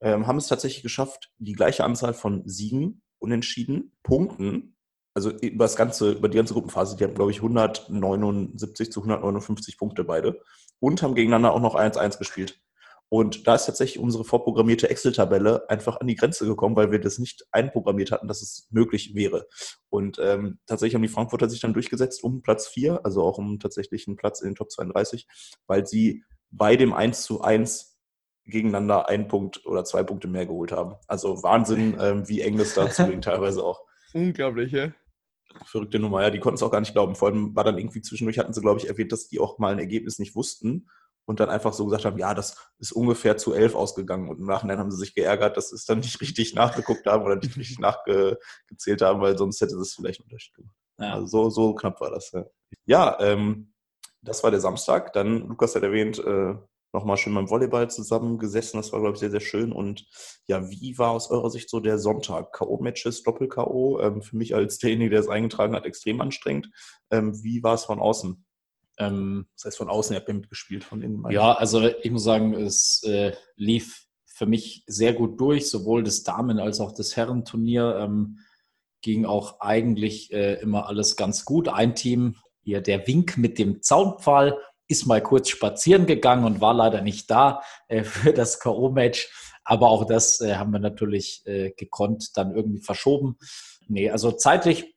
Speaker 2: ähm, haben es tatsächlich geschafft, die gleiche Anzahl von Siegen, Unentschieden, Punkten, also über das ganze, über die ganze Gruppenphase, die haben, glaube ich, 179 zu 159 Punkte beide und haben gegeneinander auch noch 1-1 gespielt. Und da ist tatsächlich unsere vorprogrammierte Excel-Tabelle einfach an die Grenze gekommen, weil wir das nicht einprogrammiert hatten, dass es möglich wäre. Und ähm, tatsächlich haben die Frankfurter sich dann durchgesetzt um Platz 4, also auch um tatsächlich einen Platz in den Top 32, weil sie bei dem 1 zu 1 gegeneinander einen Punkt oder zwei Punkte mehr geholt haben. Also Wahnsinn, ähm, wie eng das da zuging teilweise auch.
Speaker 4: Unglaublich, ja.
Speaker 2: Verrückte Nummer, ja, die konnten es auch gar nicht glauben. Vor allem war dann irgendwie zwischendurch, hatten sie, glaube ich, erwähnt, dass die auch mal ein Ergebnis nicht wussten und dann einfach so gesagt haben, ja, das ist ungefähr zu elf ausgegangen. Und im Nachhinein haben sie sich geärgert, dass sie es dann nicht richtig nachgeguckt haben oder nicht richtig nachgezählt haben, weil sonst hätte das vielleicht einen Unterschied gemacht.
Speaker 3: Ja.
Speaker 2: Also so, so knapp war das. Ja, ja ähm, das war der Samstag. Dann, Lukas hat erwähnt, äh, nochmal schön beim Volleyball zusammengesessen. Das war, glaube ich, sehr, sehr schön. Und ja, wie war aus eurer Sicht so der Sonntag? K.O.-Matches, Doppel-K.O. Ähm, für mich als derjenige, der es eingetragen hat, extrem anstrengend. Ähm, wie war es von außen?
Speaker 3: Ähm,
Speaker 2: Das heißt, von außen habt ihr mitgespielt, von innen.
Speaker 3: ja, also ich muss sagen, es äh, lief für mich sehr gut durch, sowohl das Damen- als auch das Herrenturnier. Ähm, ging auch eigentlich äh, immer alles ganz gut. Ein Team, hier der Wink mit dem Zaunpfahl, ist mal kurz spazieren gegangen und war leider nicht da äh, für das K.O.-Match. Aber auch das äh, haben wir natürlich äh, gekonnt, dann irgendwie verschoben. Nee, also zeitlich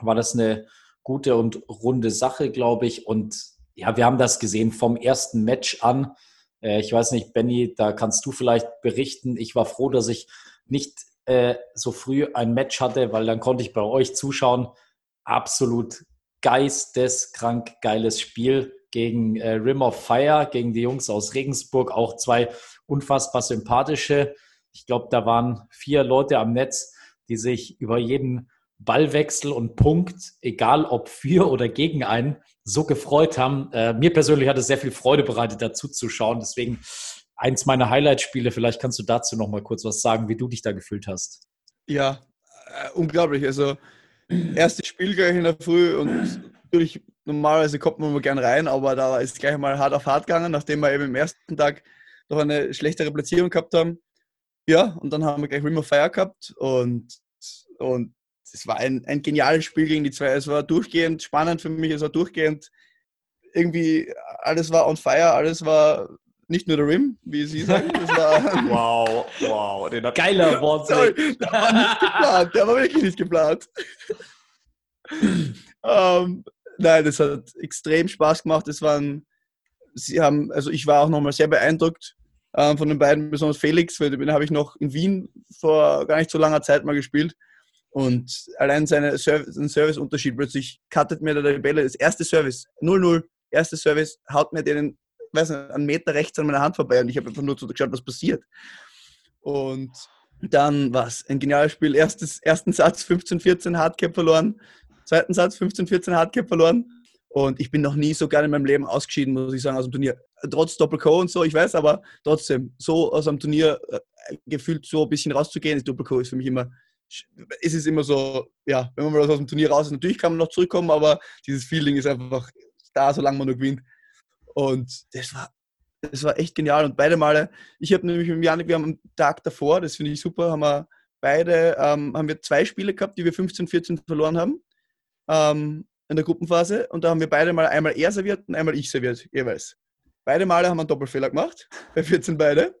Speaker 3: war das eine gute und runde Sache, glaube ich. Und ja, wir haben das gesehen vom ersten Match an. Ich weiß nicht, Benny, da kannst du vielleicht berichten. Ich war froh, dass ich nicht so früh ein Match hatte, weil dann konnte ich bei euch zuschauen. Absolut geisteskrank geiles Spiel gegen äh, Rim of Fire, gegen die Jungs aus Regensburg. Auch zwei unfassbar sympathische. Ich glaube, da waren vier Leute am Netz, die sich über jeden Ballwechsel und Punkt, egal ob für oder gegen einen, so gefreut haben. Äh, mir persönlich hat es sehr viel Freude bereitet, dazu zu schauen. Deswegen eins meiner Highlight-Spiele. Vielleicht kannst du dazu noch mal kurz was sagen, wie du dich da gefühlt hast.
Speaker 4: Ja, äh, unglaublich. Also, erstes Spiel gleich in der Früh und natürlich, normalerweise kommt man immer gern rein, aber da ist gleich mal hart auf hart gegangen, nachdem wir eben im ersten Tag noch eine schlechtere Platzierung gehabt haben. Ja, und dann haben wir gleich Rim of Fire gehabt und, und es war ein, ein geniales Spiel gegen die zwei. Es war durchgehend spannend für mich, es war durchgehend irgendwie, alles war on fire, alles war nicht nur der Rim, wie Sie sagen. Das war,
Speaker 2: Wow, wow. Den hat,
Speaker 3: Geiler Wortwitz.
Speaker 4: Sorry, der war nicht geplant. Der war wirklich nicht geplant. ähm, nein, das hat extrem Spaß gemacht. Es waren, sie haben, also ich war auch nochmal sehr beeindruckt ähm, von den beiden, besonders Felix, weil den habe ich noch in Wien vor gar nicht so langer Zeit mal gespielt. Und allein seine Service, sein Serviceunterschied, plötzlich cuttet mir der Bälle das erste Service, 0-0, erste Service, haut mir den, weiß nicht, einen Meter rechts an meiner Hand vorbei und ich habe einfach nur so geschaut, was passiert. Und dann was, ein geniales Spiel. Erstes, ersten Satz 15-14 Hardcap verloren. Zweiten Satz 15-14 Hardcap verloren. Und ich bin noch nie so gerne in meinem Leben ausgeschieden, muss ich sagen, aus dem Turnier. Trotz Doppel-Co und so, ich weiß, aber trotzdem, so aus einem Turnier äh, gefühlt so ein bisschen rauszugehen, ist Doppel-Co ist für mich immer, ist es immer so, ja, wenn man mal aus dem Turnier raus ist, natürlich kann man noch zurückkommen, aber dieses Feeling ist einfach da, solange man nur gewinnt. Und das war das war echt genial. Und beide Male, ich habe nämlich mit Janik, wir haben am Tag davor, das finde ich super, haben wir beide, ähm, haben wir zwei Spiele gehabt, die wir 15, 14 verloren haben ähm, in der Gruppenphase. Und da haben wir beide mal einmal er serviert und einmal ich serviert, jeweils. Beide Male haben wir einen Doppelfehler gemacht, bei 14 beide.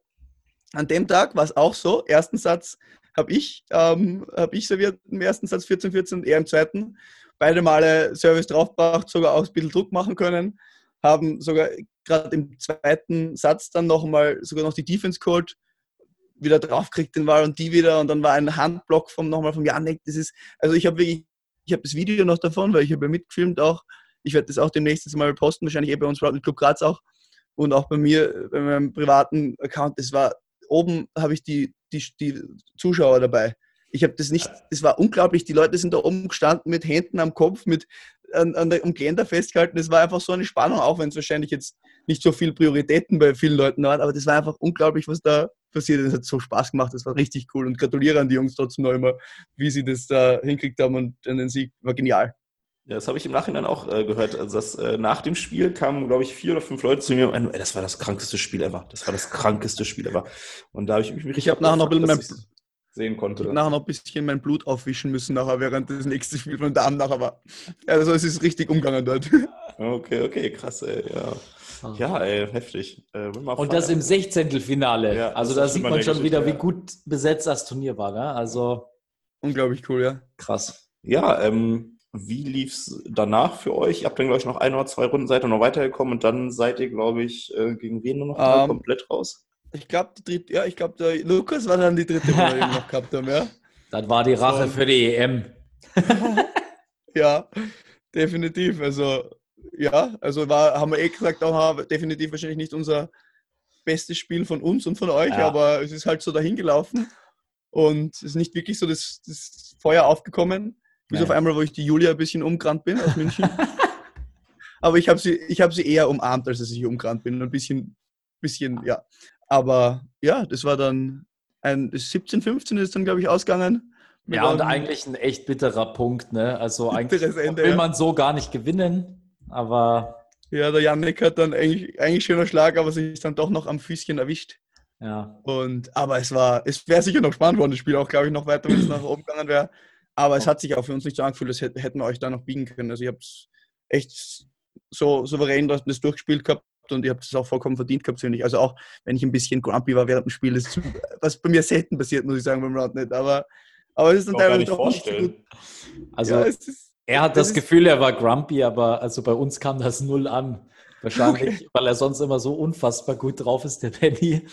Speaker 4: An dem Tag war es auch so, ersten Satz habe ich, ähm, hab ich serviert im ersten Satz 14, 14 und er im zweiten. Beide Male Service draufgebracht, sogar auch ein bisschen Druck machen können haben sogar gerade im zweiten Satz dann nochmal sogar noch die Defense geholt, wieder draufkriegt den Ball und die wieder und dann war ein Handblock vom nochmal vom Janik. Das ist, also ich habe wirklich, ich habe das Video noch davon, weil ich habe ja mitgefilmt auch. Ich werde das auch demnächst mal posten, wahrscheinlich eh bei uns Round Club Graz auch und auch bei mir, bei meinem privaten Account. Das war, oben habe ich die, die, die Zuschauer dabei. Ich habe das nicht, es war unglaublich, die Leute sind da oben gestanden mit Händen am Kopf, mit an, an der, am Geländer festgehalten. Das war einfach so eine Spannung, auch wenn es wahrscheinlich jetzt nicht so viel Prioritäten bei vielen Leuten hat, aber das war einfach unglaublich, was da passiert ist. Es hat so Spaß gemacht, das war richtig cool und gratuliere an die Jungs trotzdem noch immer, wie sie das da hinkriegt haben und den Sieg war genial.
Speaker 2: Ja, das habe ich im Nachhinein auch äh, gehört. Also das, äh, nach dem Spiel kamen, glaube ich, vier oder fünf Leute zu mir und meinten, ey, das war das krankeste Spiel ever. Das war das krankeste Spiel ever. Und da habe ich mich richtig
Speaker 4: Ich habe nachher noch ein bisschen mein,
Speaker 2: sehen konnte.
Speaker 4: nachher noch ein bisschen mein Blut aufwischen müssen, nachher, während das nächste Spiel von Damen nachher war. Also es ist richtig umgegangen dort.
Speaker 2: Okay, okay, krass, ey, ja. Ja, ey, heftig. Äh,
Speaker 3: Und das im Sechzehntelfinale.
Speaker 2: Ja,
Speaker 3: also da sieht man schon
Speaker 2: Geschichte,
Speaker 3: wieder, wie gut besetzt das Turnier war. Ne? Also
Speaker 4: Unglaublich cool, ja.
Speaker 3: krass.
Speaker 2: Ja, ähm, wie lief's danach für euch? Ihr habt dann, glaube ich, noch ein oder zwei Runden seid ihr noch weitergekommen und dann seid ihr, glaube ich, äh, gegen wen nur noch
Speaker 4: Ähm,
Speaker 2: komplett raus?
Speaker 4: Ich glaube, die dritte, ja, ich glaube, der Lukas war dann die dritte, die wir eben noch gehabt haben, ja.
Speaker 3: Das war die Rache
Speaker 4: So.
Speaker 3: für die EM.
Speaker 4: Ja, definitiv. Also, ja, also war, haben wir eh gesagt, auch wir definitiv wahrscheinlich nicht unser bestes Spiel von uns und von euch,
Speaker 3: Ja.
Speaker 4: aber es ist halt so dahin gelaufen und es ist nicht wirklich so das, das Feuer aufgekommen, bis auf einmal, wo ich die Julia ein bisschen umgerannt bin aus München. aber ich habe sie, ich hab sie eher umarmt, als dass ich umgerannt bin. Ein bisschen, bisschen, ja. Aber ja, das war dann ein 17, 15 ist dann, glaube ich, ausgegangen.
Speaker 3: Ja, und eigentlich ein echt bitterer Punkt. Ne? Also eigentlich
Speaker 4: Ende,
Speaker 3: will man so gar nicht gewinnen, aber
Speaker 4: Ja, der Yannick hat dann eigentlich, eigentlich schöner Schlag, aber sich dann doch noch am Füßchen erwischt.
Speaker 3: Ja.
Speaker 4: Und, aber es war, es wäre sicher noch spannend worden, das Spiel auch, glaube ich, noch weiter, wenn es nach oben gegangen wäre. Aber es hat sich auch für uns nicht so angefühlt, als hätten wir euch da noch biegen können. Also ich habe es echt so souverän das durchgespielt gehabt und ihr habt es auch vollkommen verdient gehabt, finde ich. Also auch, wenn ich ein bisschen grumpy war während dem Spiel, ist was bei mir selten passiert, muss ich sagen, beim Roundnet. Aber, aber es ist dann teilweise doch nicht so gut.
Speaker 3: Also
Speaker 4: Ja, ist,
Speaker 3: er hat das
Speaker 4: ist-
Speaker 3: Gefühl, er war grumpy, aber also bei uns kam das null an. Wahrscheinlich, weil er sonst immer so unfassbar gut drauf ist, der Benny.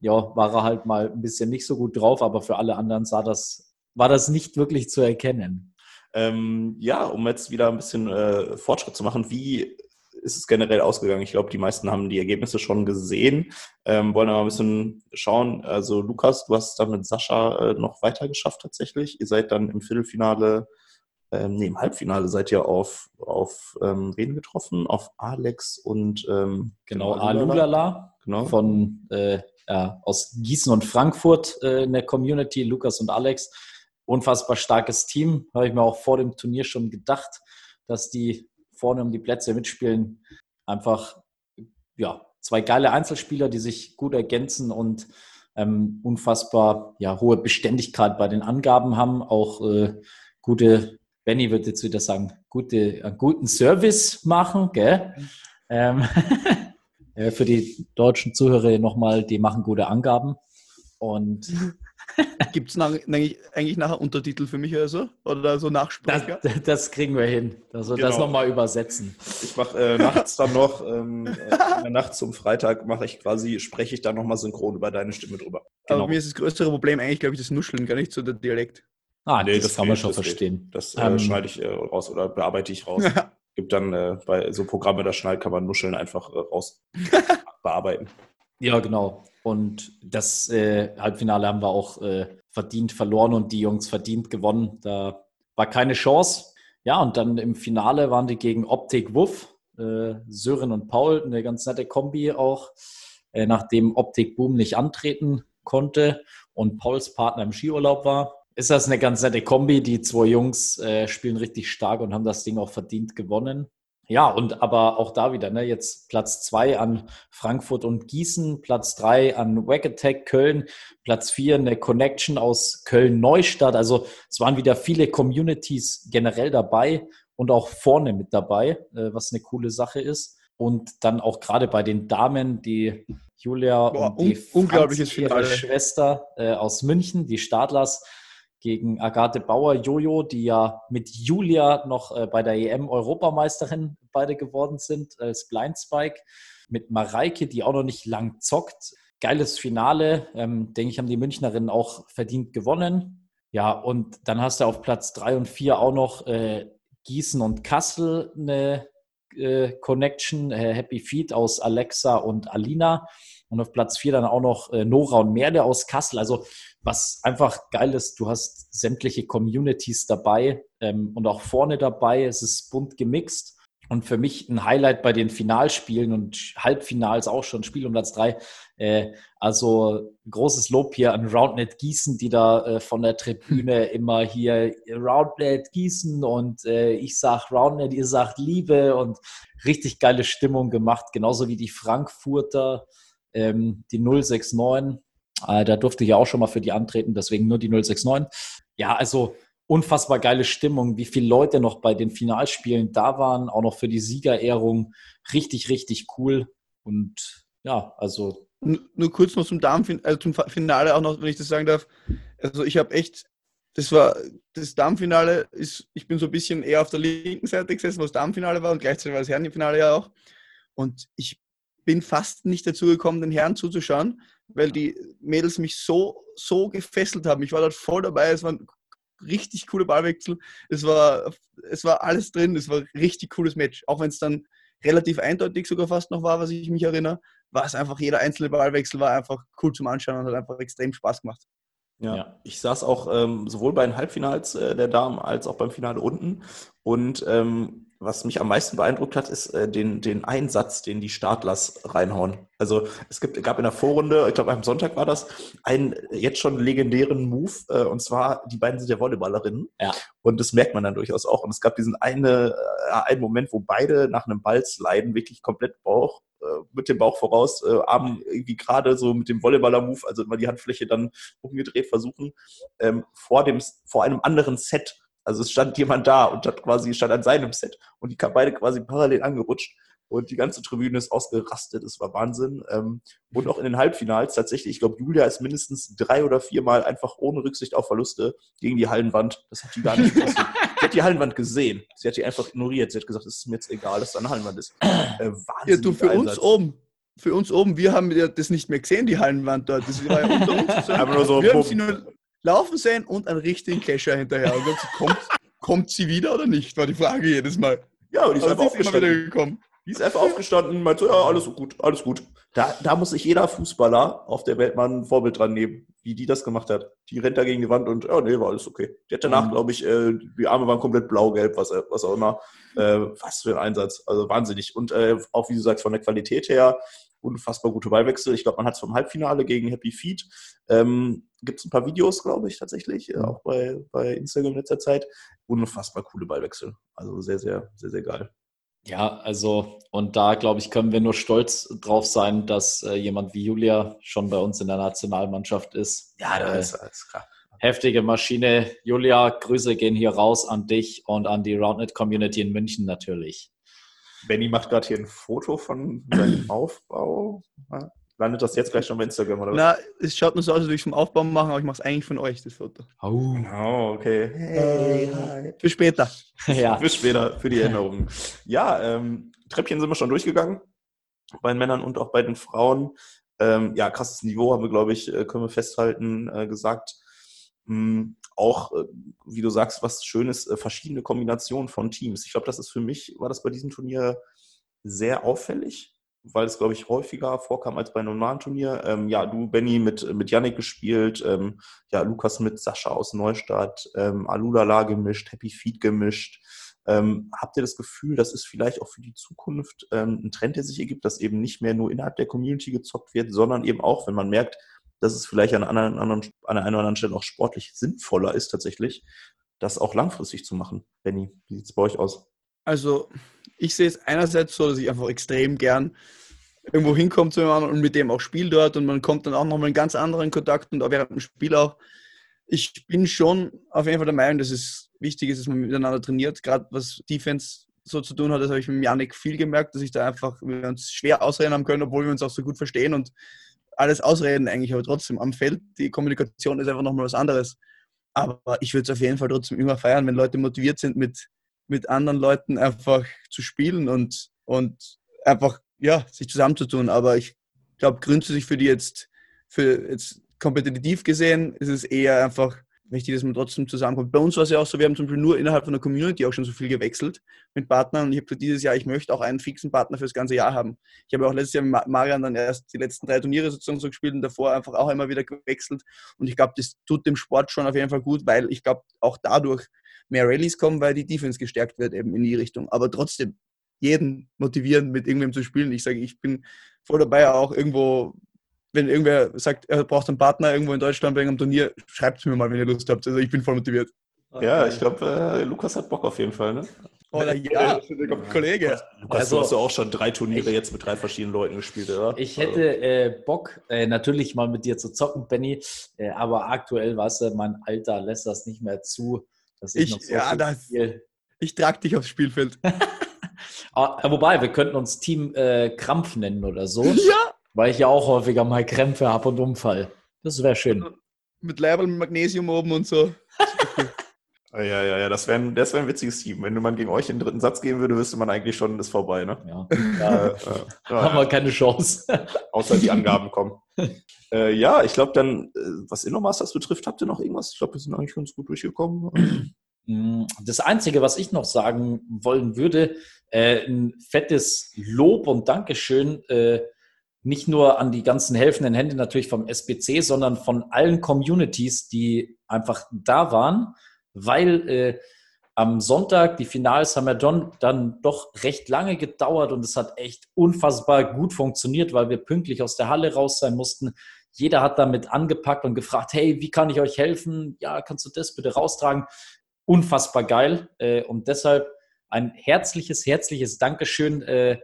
Speaker 3: Ja, war er halt mal ein bisschen nicht so gut drauf, aber für alle anderen sah das, war das nicht wirklich zu erkennen.
Speaker 2: Ähm, ja, um jetzt wieder ein bisschen äh, Fortschritt zu machen, wie ist es generell ausgegangen? Ich glaube, die meisten haben die Ergebnisse schon gesehen, ähm, wollen aber ein bisschen schauen. Also Lukas, du hast dann mit Sascha äh, noch weiter geschafft tatsächlich. Ihr seid dann im Viertelfinale, ähm, nee, im Halbfinale seid ihr auf, auf ähm, wen getroffen? Auf Alex und ähm,
Speaker 3: Genau,
Speaker 2: Alulala.
Speaker 3: Alulala
Speaker 2: Genau.
Speaker 3: von äh, ja, aus Gießen und Frankfurt äh, in der Community, Lukas und Alex. Unfassbar starkes Team. Habe ich mir auch vor dem Turnier schon gedacht, dass die vorne um die Plätze mitspielen. Einfach, ja, zwei geile Einzelspieler, die sich gut ergänzen und ähm, unfassbar ja, hohe Beständigkeit bei den Angaben haben. Auch äh, gute, Benny wird jetzt wieder sagen, gute, einen guten Service machen, gell? Ähm, äh, für die deutschen Zuhörer nochmal, die machen gute Angaben. Und
Speaker 4: Gibt es eigentlich, nachher Untertitel für mich oder so? Oder so
Speaker 3: das,
Speaker 4: Nachsprecher?
Speaker 3: das kriegen wir hin. Also das
Speaker 2: Genau.
Speaker 3: nochmal übersetzen.
Speaker 2: Ich mache äh, nachts dann noch, ähm, äh, in der Nacht zum Freitag mache ich quasi, spreche ich dann nochmal synchron über deine Stimme drüber.
Speaker 4: Aber mir ist das größere Problem eigentlich, glaube ich, das Nuscheln, gar nicht so der Dialekt.
Speaker 3: Ah,
Speaker 2: Nee,
Speaker 3: das,
Speaker 2: das
Speaker 3: kann man
Speaker 2: geht,
Speaker 3: schon
Speaker 2: das geht.
Speaker 3: verstehen.
Speaker 2: Das äh,
Speaker 3: Ähm,
Speaker 2: schneide ich äh, raus oder bearbeite ich raus. Gibt dann äh, bei so Programme, da schnell kann man Nuscheln einfach äh, raus bearbeiten.
Speaker 3: Ja, genau. Und das äh, Halbfinale haben wir auch äh, verdient verloren und die Jungs verdient gewonnen. Da war keine Chance. Ja, und dann im Finale waren die gegen Optik Wuff, äh, Sören und Paul, eine ganz nette Kombi auch, äh, nachdem Optik Boom nicht antreten konnte und Pauls Partner im Skiurlaub war. Ist das eine ganz nette Kombi? Die zwei Jungs äh, spielen richtig stark und haben das Ding auch verdient gewonnen. Ja, und aber auch da wieder, ne, jetzt Platz zwei an Frankfurt und Gießen, Platz drei an Wack Attack Köln, Platz vier eine Connection aus Köln-Neustadt. Also es waren wieder viele Communities generell dabei und auch vorne mit dabei, äh, was eine coole Sache ist. Und dann auch gerade bei den Damen, die Julia
Speaker 4: Boah,
Speaker 3: und die
Speaker 4: un- unglaubliches
Speaker 3: Franzi, ihre. Schwester äh, aus München, die Stadlers, gegen Agathe Bauer Jojo, die ja mit Julia noch äh, bei der EM Europameisterin beide geworden sind als Blind Spike. Mit Mareike, die auch noch nicht lang zockt. Geiles Finale. Ähm, denke ich, haben die Münchnerinnen auch verdient gewonnen. Ja, und dann hast du auf Platz drei und vier auch noch äh, Gießen und Kassel eine äh, Connection, äh, Happy Feet aus Alexa und Alina. Und auf Platz vier dann auch noch äh, Nora und Merde aus Kassel. Also was einfach geil ist, du hast sämtliche Communities dabei ähm, und auch vorne dabei. Es ist bunt gemixt. Und für mich ein Highlight bei den Finalspielen und Halbfinals auch schon, Spiel um Platz drei. Äh, also großes Lob hier an Roundnet Gießen, die da äh, von der Tribüne immer hier Roundnet Gießen und äh, ich sag Roundnet, ihr sagt Liebe und richtig geile Stimmung gemacht. Genauso wie die Frankfurter, ähm, die 069. Äh, da durfte ich ja auch schon mal für die antreten, deswegen nur die 069. Ja, also unfassbar geile Stimmung, wie viele Leute noch bei den Finalspielen da waren, auch noch für die Siegerehrung. Richtig, richtig cool. Und ja, also
Speaker 4: Nur, kurz noch zum Darmfin also zum Finale auch noch, wenn ich das sagen darf. Also ich habe echt, das war das Darmfinale ist, ich bin so ein bisschen eher auf der linken Seite gesessen, wo das Darmfinale war und gleichzeitig war das Herrenfinale ja auch. Und ich bin fast nicht dazu gekommen, den Herren zuzuschauen, weil die Mädels mich so, so gefesselt haben. Ich war dort voll dabei, es waren richtig coole Ballwechsel, es war, es war alles drin, es war ein richtig cooles Match. Auch wenn es dann relativ eindeutig sogar fast noch war, was ich mich erinnere, war es einfach, jeder einzelne Ballwechsel war einfach cool zum Anschauen und hat einfach extrem Spaß gemacht.
Speaker 2: Ja,
Speaker 3: Ja.
Speaker 2: ich saß auch ähm, sowohl bei den Halbfinals äh, der Damen als auch beim Finale unten. Und ähm, was mich am meisten beeindruckt hat, ist äh, den, den Einsatz, den die Startlers reinhauen. Also es gibt, gab in der Vorrunde, ich glaube am Sonntag war das, einen jetzt schon legendären Move, äh, und zwar, die beiden sind ja Volleyballerinnen.
Speaker 3: Ja.
Speaker 2: Und das merkt man dann durchaus auch. Und es gab diesen eine, äh, einen Moment, wo beide nach einem Ball sliden, wirklich komplett Bauch, äh, mit dem Bauch voraus, äh, Arm irgendwie gerade so mit dem Volleyballer-Move, also immer die Handfläche dann umgedreht versuchen, ähm, vor, dem, vor einem anderen Set also es stand jemand da und hat quasi stand an seinem Set und die kamen beide quasi parallel angerutscht und die ganze Tribüne ist ausgerastet. Es war Wahnsinn. Ähm, und auch in den Halbfinals tatsächlich, ich glaube, Julia ist mindestens drei oder viermal einfach ohne Rücksicht auf Verluste gegen die Hallenwand. Das hat die gar nicht gewusst. sie hat die Hallenwand gesehen. Sie hat die einfach ignoriert. Sie hat gesagt, es ist mir jetzt egal, dass da eine Hallenwand ist. Äh,
Speaker 4: ja, du, für Einsatz. uns oben. Für uns oben, wir haben ja das nicht mehr gesehen, die Hallenwand dort. Das war ja unter uns.
Speaker 2: Aber nur so
Speaker 4: wir haben sie nur laufen sehen und einen richtigen Kescher hinterher. Und gesagt, kommt, kommt sie wieder oder nicht, war die Frage jedes Mal.
Speaker 2: Ja, und die ist
Speaker 4: Aber
Speaker 2: einfach
Speaker 4: sie ist wieder
Speaker 2: aufgestanden.
Speaker 4: gekommen.
Speaker 2: Die ist einfach aufgestanden, meinte, ja, alles gut, alles gut. Da, da muss sich jeder Fußballer auf der Welt mal ein Vorbild dran nehmen, wie die das gemacht hat. Die rennt da gegen die Wand und, ja, nee, war alles okay. Die hat danach,
Speaker 3: Mhm.
Speaker 2: glaube ich, äh, die Arme waren komplett blau-gelb, was, was auch immer. Äh, was für ein Einsatz. Also wahnsinnig. Und äh, auch, wie du sagst, von der Qualität her, unfassbar gute Ballwechsel. Ich glaube, man hat es vom Halbfinale gegen Happy Feet. Ähm, Gibt es ein paar Videos, glaube ich, tatsächlich, äh, auch bei, bei Instagram in letzter Zeit. Unfassbar coole Ballwechsel. Also sehr, sehr, sehr, sehr geil.
Speaker 3: Ja, also, und da glaube ich, können wir nur stolz drauf sein, dass äh, jemand wie Julia schon bei uns in der Nationalmannschaft ist.
Speaker 2: Ja,
Speaker 3: Äh,
Speaker 2: das ist, das ist klar.
Speaker 3: Heftige Maschine. Julia, Grüße gehen hier raus an dich und an die Roundnet-Community in München natürlich.
Speaker 2: Benny macht gerade hier ein Foto von seinem Aufbau. Landet das jetzt gleich schon bei Instagram oder was?
Speaker 4: Na, es schaut nur so aus, als würde ich es vom Aufbau machen, aber ich mache es eigentlich von euch, das Foto.
Speaker 3: Oh.
Speaker 2: Oh, okay. Hey, hi.
Speaker 4: Für später.
Speaker 3: ja.
Speaker 2: Bis später für die Erinnerungen. Ja, ähm, Treppchen sind wir schon durchgegangen. Bei den Männern und auch bei den Frauen. Ähm, ja, krasses Niveau haben wir, glaube ich, äh, können wir festhalten, äh, gesagt. Hm, auch, äh, wie du sagst, was Schönes, äh, verschiedene Kombinationen von Teams. Ich glaube, das ist für mich, war das bei diesem Turnier sehr auffällig, weil es, glaube ich, häufiger vorkam als bei einem normalen Turnier. Ähm, ja, du, Benny, mit, mit Yannick gespielt, ähm, ja, Lukas mit Sascha aus Neustadt, ähm, Alulala gemischt, Happy Feet gemischt. Ähm, habt ihr das Gefühl, das ist vielleicht auch für die Zukunft ähm, ein Trend, der sich ergibt, dass eben nicht mehr nur innerhalb der Community gezockt wird, sondern eben auch, wenn man merkt, dass es vielleicht an, anderen, an einer anderen Stelle auch sportlich sinnvoller ist, tatsächlich, das auch langfristig zu machen. Benny, wie sieht es bei euch aus?
Speaker 4: Also, ich sehe es einerseits so, dass ich einfach extrem gern irgendwo hinkomme zu jemandem und mit dem auch spiele dort und man kommt dann auch nochmal in ganz anderen Kontakt und auch während dem Spiel auch. Ich bin schon auf jeden Fall der Meinung, dass es wichtig ist, dass man miteinander trainiert. Gerade was Defense so zu tun hat, das habe ich mit Janik viel gemerkt, dass ich da einfach wir uns schwer ausreden haben können, obwohl wir uns auch so gut verstehen und alles ausreden eigentlich, aber trotzdem am Feld, die Kommunikation ist einfach nochmal was anderes. Aber ich würde es auf jeden Fall trotzdem immer feiern, wenn Leute motiviert sind, mit, mit anderen Leuten einfach zu spielen und, und einfach ja, sich zusammenzutun. Aber ich glaube, grundsätzlich für die jetzt, für jetzt kompetitiv gesehen, ist es eher einfach wichtig, dass man trotzdem zusammenkommt. Bei uns war es ja auch so, wir haben zum Beispiel nur innerhalb von der Community auch schon so viel gewechselt mit Partnern und ich habe dieses Jahr, ich möchte auch einen fixen Partner für das ganze Jahr haben. Ich habe auch letztes Jahr mit Marian dann erst die letzten drei Turniere sozusagen so gespielt und davor einfach auch immer wieder gewechselt und ich glaube, das tut dem Sport schon auf jeden Fall gut, weil ich glaube, auch dadurch mehr Rallyes kommen, weil die Defense gestärkt wird eben in die Richtung. Aber trotzdem, jeden motivieren, mit irgendwem zu spielen. Ich sage, ich bin voll dabei, auch irgendwo, wenn irgendwer sagt, er braucht einen Partner irgendwo in Deutschland bei einem Turnier, schreibt es mir mal, wenn ihr Lust habt. Also ich bin voll motiviert.
Speaker 2: Ja, ich glaube, äh, Lukas hat Bock auf jeden Fall, ne?
Speaker 4: Oder ja, Kollege.
Speaker 2: Lukas,
Speaker 3: Also-
Speaker 2: du hast ja auch schon drei Turniere jetzt mit drei verschiedenen Leuten gespielt, oder?
Speaker 3: Ich hätte äh, Bock, äh, natürlich mal mit dir zu zocken, Benny, äh, aber aktuell, weißt du, mein Alter lässt das nicht mehr zu, dass ich,
Speaker 4: Ich-
Speaker 3: noch so
Speaker 4: ja,
Speaker 3: viel
Speaker 4: das-
Speaker 3: spiel.
Speaker 4: Ich trage dich aufs Spielfeld.
Speaker 3: Ah, wobei, wir könnten uns Team äh, Krampf nennen oder so,
Speaker 4: ja!
Speaker 3: Weil ich ja auch häufiger mal Krämpfe habe und Umfall. Das wäre schön.
Speaker 4: Mit Leibel mit Magnesium oben und so.
Speaker 2: Ja, ja, ja, das wäre ein, das wär ein witziges Team. Wenn man gegen euch den dritten Satz gehen würde, wüsste man eigentlich schon, ist vorbei, ne?
Speaker 3: Ja,
Speaker 2: Äh,
Speaker 3: da
Speaker 2: äh,
Speaker 3: haben wir keine Chance.
Speaker 2: außer die Angaben kommen. äh, ja, ich glaube dann, äh, was Innomasters betrifft, habt ihr noch irgendwas? Ich glaube, wir sind eigentlich ganz gut durchgekommen.
Speaker 3: Mm, Das Einzige, was ich noch sagen wollen würde, äh, ein fettes Lob und Dankeschön, äh, nicht nur an die ganzen helfenden Hände natürlich vom SBC, sondern von allen Communities, die einfach da waren, weil äh, am Sonntag, die Finals haben ja dann, dann doch recht lange gedauert und es hat echt unfassbar gut funktioniert, weil wir pünktlich aus der Halle raus sein mussten. Jeder hat damit angepackt und gefragt, hey, wie kann ich euch helfen? Ja, kannst du das bitte raustragen? Unfassbar geil. Äh, und deshalb ein herzliches, herzliches Dankeschön. Äh,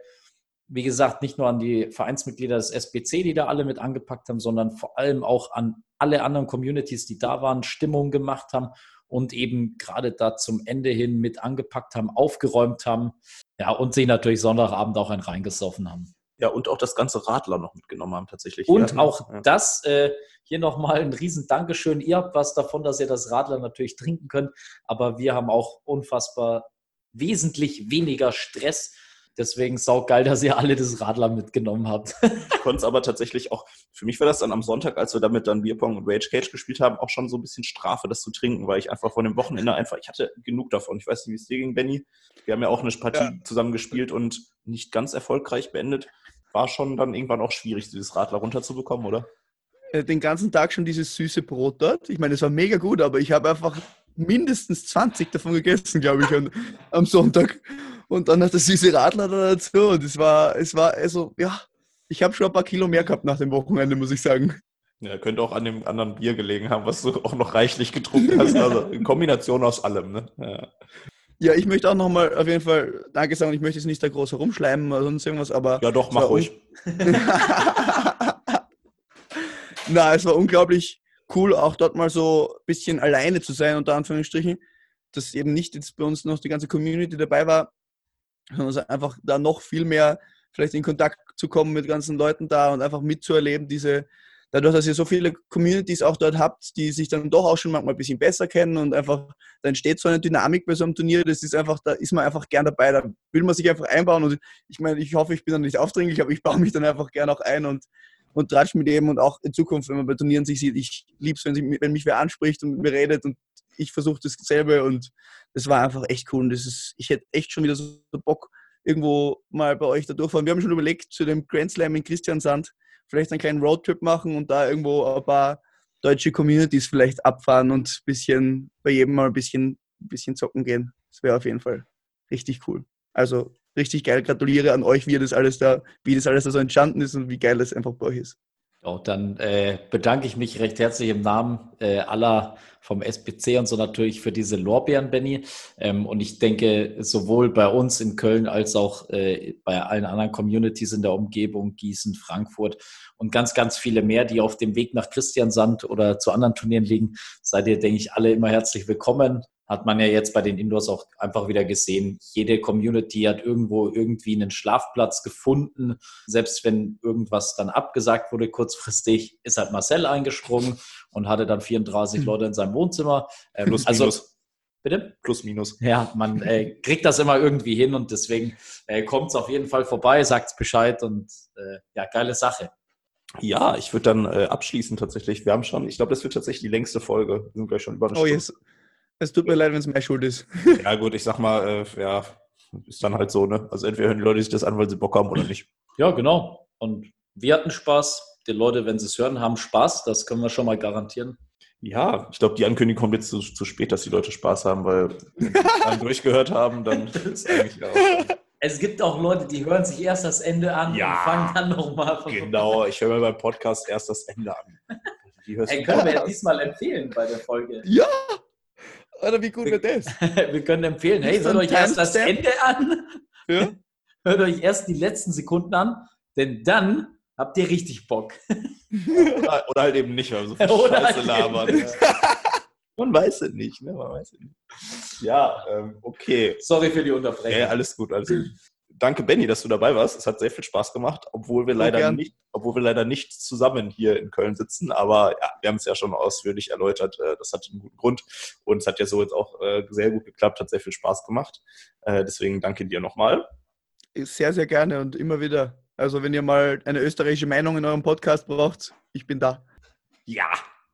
Speaker 3: wie gesagt, nicht nur an die Vereinsmitglieder des SBC, die da alle mit angepackt haben, sondern vor allem auch an alle anderen Communities, die da waren, Stimmung gemacht haben und eben gerade da zum Ende hin mit angepackt haben, aufgeräumt haben. Ja, und sich natürlich Sonntagabend auch ein reingesoffen haben.
Speaker 2: Ja, und auch das ganze Radler noch mitgenommen haben tatsächlich.
Speaker 3: Und
Speaker 2: ja.
Speaker 3: auch
Speaker 2: ja.
Speaker 3: das, äh, hier nochmal ein riesen Dankeschön. Ihr habt was davon, dass ihr das Radler natürlich trinken könnt, aber wir haben auch unfassbar wesentlich weniger Stress. Deswegen saugeil, dass ihr alle das Radler mitgenommen habt.
Speaker 2: Ich konnte es aber tatsächlich auch, für mich war das dann am Sonntag, als wir damit dann Bierpong und Rage Cage gespielt haben, auch schon so ein bisschen Strafe, das zu trinken, weil ich einfach von dem Wochenende einfach, ich hatte genug davon. Ich weiß nicht, wie es dir ging, Benny. Wir haben ja auch eine Partie
Speaker 4: Ja.
Speaker 2: zusammen gespielt und nicht ganz erfolgreich beendet. War schon dann irgendwann auch schwierig, dieses Radler runterzubekommen, oder?
Speaker 4: Äh, Den ganzen Tag schon dieses süße Brot dort. Ich meine, es war mega gut, aber ich habe einfach mindestens 20 davon gegessen, glaube ich, am Sonntag. Und dann hat das süße Radler da dazu. Und es war, es war, also, ja, ich habe schon ein paar Kilo mehr gehabt nach dem Wochenende, muss ich sagen.
Speaker 2: Ja, könnte auch an dem anderen Bier gelegen haben, was du auch noch reichlich getrunken hast. Also in Kombination aus allem, ne? Ja.
Speaker 4: Ja, ich möchte auch nochmal auf jeden Fall Danke sagen. Ich möchte jetzt nicht da groß herumschleimen oder sonst irgendwas, aber.
Speaker 2: Ja, doch, mach ruhig.
Speaker 4: Na, es war unglaublich cool, auch dort mal so ein bisschen alleine zu sein, unter Anführungsstrichen. Dass eben nicht jetzt bei uns noch die ganze Community dabei war, sondern so einfach da noch viel mehr vielleicht in Kontakt zu kommen mit ganzen Leuten da und einfach mitzuerleben, diese, dadurch, dass ihr so viele Communities auch dort habt, die sich dann doch auch schon manchmal ein bisschen besser kennen und einfach, da entsteht so eine Dynamik bei so einem Turnier, das ist einfach, da ist man einfach gern dabei, da will man sich einfach einbauen und ich meine, ich hoffe, ich bin dann nicht aufdringlich, aber ich baue mich dann einfach gern auch ein und und tratsch mit dem und auch in Zukunft, wenn man bei Turnieren sich sieht, ich liebe es, wenn, wenn mich wer anspricht und mit mir redet und ich versuche dasselbe und das war einfach echt cool und das ist, ich hätte echt schon wieder so Bock, irgendwo mal bei euch da durchfahren. Wir haben schon überlegt, zu dem Grand Slam in Christiansand vielleicht einen kleinen Roadtrip machen und da irgendwo ein paar deutsche Communities vielleicht abfahren und ein bisschen bei jedem mal ein bisschen, ein bisschen zocken gehen. Das wäre auf jeden Fall richtig cool. Also richtig geil. Gratuliere an euch, wie das alles da, wie das alles da so entstanden ist und wie geil das einfach bei euch ist.
Speaker 3: Ja, dann äh, bedanke ich mich recht herzlich im Namen äh, aller vom SPC und so natürlich für diese Lorbeeren, Benny. Ähm, und ich denke, sowohl bei uns in Köln als auch äh, bei allen anderen Communities in der Umgebung, Gießen, Frankfurt und ganz, ganz viele mehr, die auf dem Weg nach Christiansand oder zu anderen Turnieren liegen, seid ihr, denke ich, alle immer herzlich willkommen. Hat man ja jetzt bei den Indoors auch einfach wieder gesehen. Jede Community hat irgendwo irgendwie einen Schlafplatz gefunden. Selbst wenn irgendwas dann abgesagt wurde kurzfristig, ist halt Marcel eingesprungen und hatte dann 34 Leute in seinem Wohnzimmer. Ähm,
Speaker 2: Plus,
Speaker 3: also,
Speaker 2: minus.
Speaker 3: bitte?
Speaker 2: Plus, minus.
Speaker 3: Ja, man äh, kriegt das immer irgendwie hin und deswegen äh, kommt es auf jeden Fall vorbei, sagt Bescheid und äh, ja, geile Sache.
Speaker 2: Ja, ich würde dann äh, abschließen tatsächlich. Wir haben schon, ich glaube, das wird tatsächlich die längste Folge. Wir sind gleich schon über eine
Speaker 4: Oh
Speaker 2: Stunde.
Speaker 4: yes. Es tut mir leid, wenn es meine Schuld ist.
Speaker 2: Ja, gut, ich sag mal, äh, ja, ist dann halt so, ne? Also entweder hören die Leute sich das an, weil sie Bock haben oder nicht.
Speaker 3: Ja, genau. Und wir hatten Spaß. Die Leute, wenn sie es hören, haben Spaß. Das können wir schon mal garantieren.
Speaker 2: Ja, ich glaube, die Ankündigung kommt jetzt zu, zu spät, dass die Leute Spaß haben, weil wenn sie dann durchgehört haben, dann ist eigentlich auch.
Speaker 3: Es gibt auch Leute, die hören sich erst das Ende an
Speaker 2: Ja.
Speaker 3: und fangen dann nochmal von
Speaker 2: Genau, ich höre mir beim Podcast erst das Ende an. Die hörst
Speaker 3: Hey, können wir ja diesmal empfehlen bei der Folge.
Speaker 4: Ja! Alter, wie gut wird das?
Speaker 3: Wir können empfehlen, hey, hört euch erst das? Ende an.
Speaker 4: Ja?
Speaker 3: Hört euch erst die letzten Sekunden an, denn dann habt ihr richtig Bock.
Speaker 2: Oder, oder halt eben nicht, weil wir so viel
Speaker 3: Oder
Speaker 2: Scheiße
Speaker 3: halt
Speaker 2: labern. Man weiß es nicht, ne? Man weiß es nicht. Ja, ähm, okay.
Speaker 3: Sorry für die Unterbrechung.
Speaker 2: ja, alles gut, alles gut. Danke, Benny, dass du dabei warst. Es hat sehr viel Spaß gemacht, obwohl wir leider
Speaker 4: gern.
Speaker 2: nicht, obwohl wir leider nicht zusammen hier in Köln sitzen. Aber ja, wir haben es ja schon ausführlich erläutert. Äh, Das hat einen guten Grund und es hat ja so jetzt auch äh, sehr gut geklappt, hat sehr viel Spaß gemacht. Äh, Deswegen danke dir nochmal.
Speaker 4: Sehr, sehr gerne und immer wieder. Also, wenn ihr mal eine österreichische Meinung in eurem Podcast braucht, ich bin da.
Speaker 2: Ja,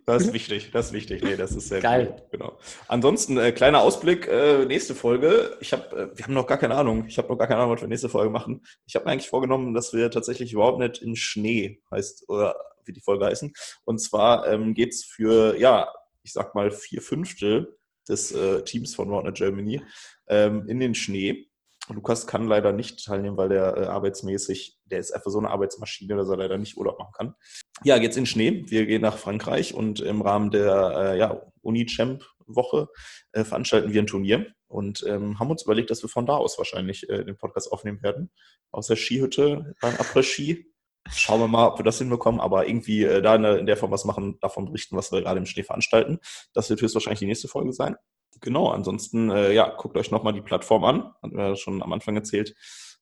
Speaker 2: das ist wichtig, das ist wichtig. Nee, das ist sehr
Speaker 3: Geil.
Speaker 2: Cool. Genau. Ansonsten, äh, kleiner Ausblick, äh, nächste Folge. Ich habe, äh, wir haben noch gar keine Ahnung. Ich habe noch gar keine Ahnung, was wir nächste Folge machen. Ich habe mir eigentlich vorgenommen, dass wir tatsächlich überhaupt nicht in Schnee heißt, oder wie die Folge heißen. Und zwar ähm, geht's für, ja, ich sag mal, vier Fünftel des äh, Teams von Roundnet Germany ähm, in den Schnee. Lukas kann leider nicht teilnehmen, weil der äh, arbeitsmäßig, der ist einfach so eine Arbeitsmaschine, dass er leider nicht Urlaub machen kann. Ja, geht's in Schnee. Wir gehen nach Frankreich und im Rahmen der äh, ja, Uni-Champ-Woche äh, veranstalten wir ein Turnier und ähm, haben uns überlegt, dass wir von da aus wahrscheinlich äh, den Podcast aufnehmen werden. Aus der Skihütte beim Après-Ski. Schauen wir mal, ob wir das hinbekommen, aber irgendwie äh, da in der, in der Form was machen, davon berichten, was wir gerade im Schnee veranstalten. Das wird höchstwahrscheinlich die nächste Folge sein. Genau, ansonsten, äh, ja, guckt euch nochmal die Plattform an. Hatten wir ja schon am Anfang erzählt.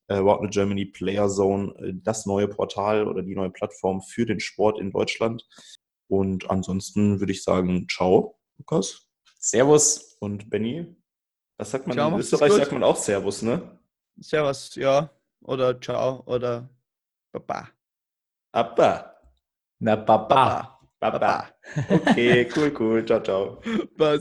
Speaker 2: Äh, Roundnet Germany Player Zone, äh, das neue Portal oder die neue Plattform für den Sport in Deutschland. Und ansonsten würde ich sagen, ciao, Lukas.
Speaker 3: Servus.
Speaker 2: Und Benny, was sagt man
Speaker 4: Ciao,
Speaker 2: in Österreich? Sagt man auch Servus, ne?
Speaker 4: Servus, ja. Oder ciao oder Baba.
Speaker 2: Abba.
Speaker 3: Na, Baba.
Speaker 2: Baba. Okay, cool, cool. Ciao, ciao.
Speaker 4: Was?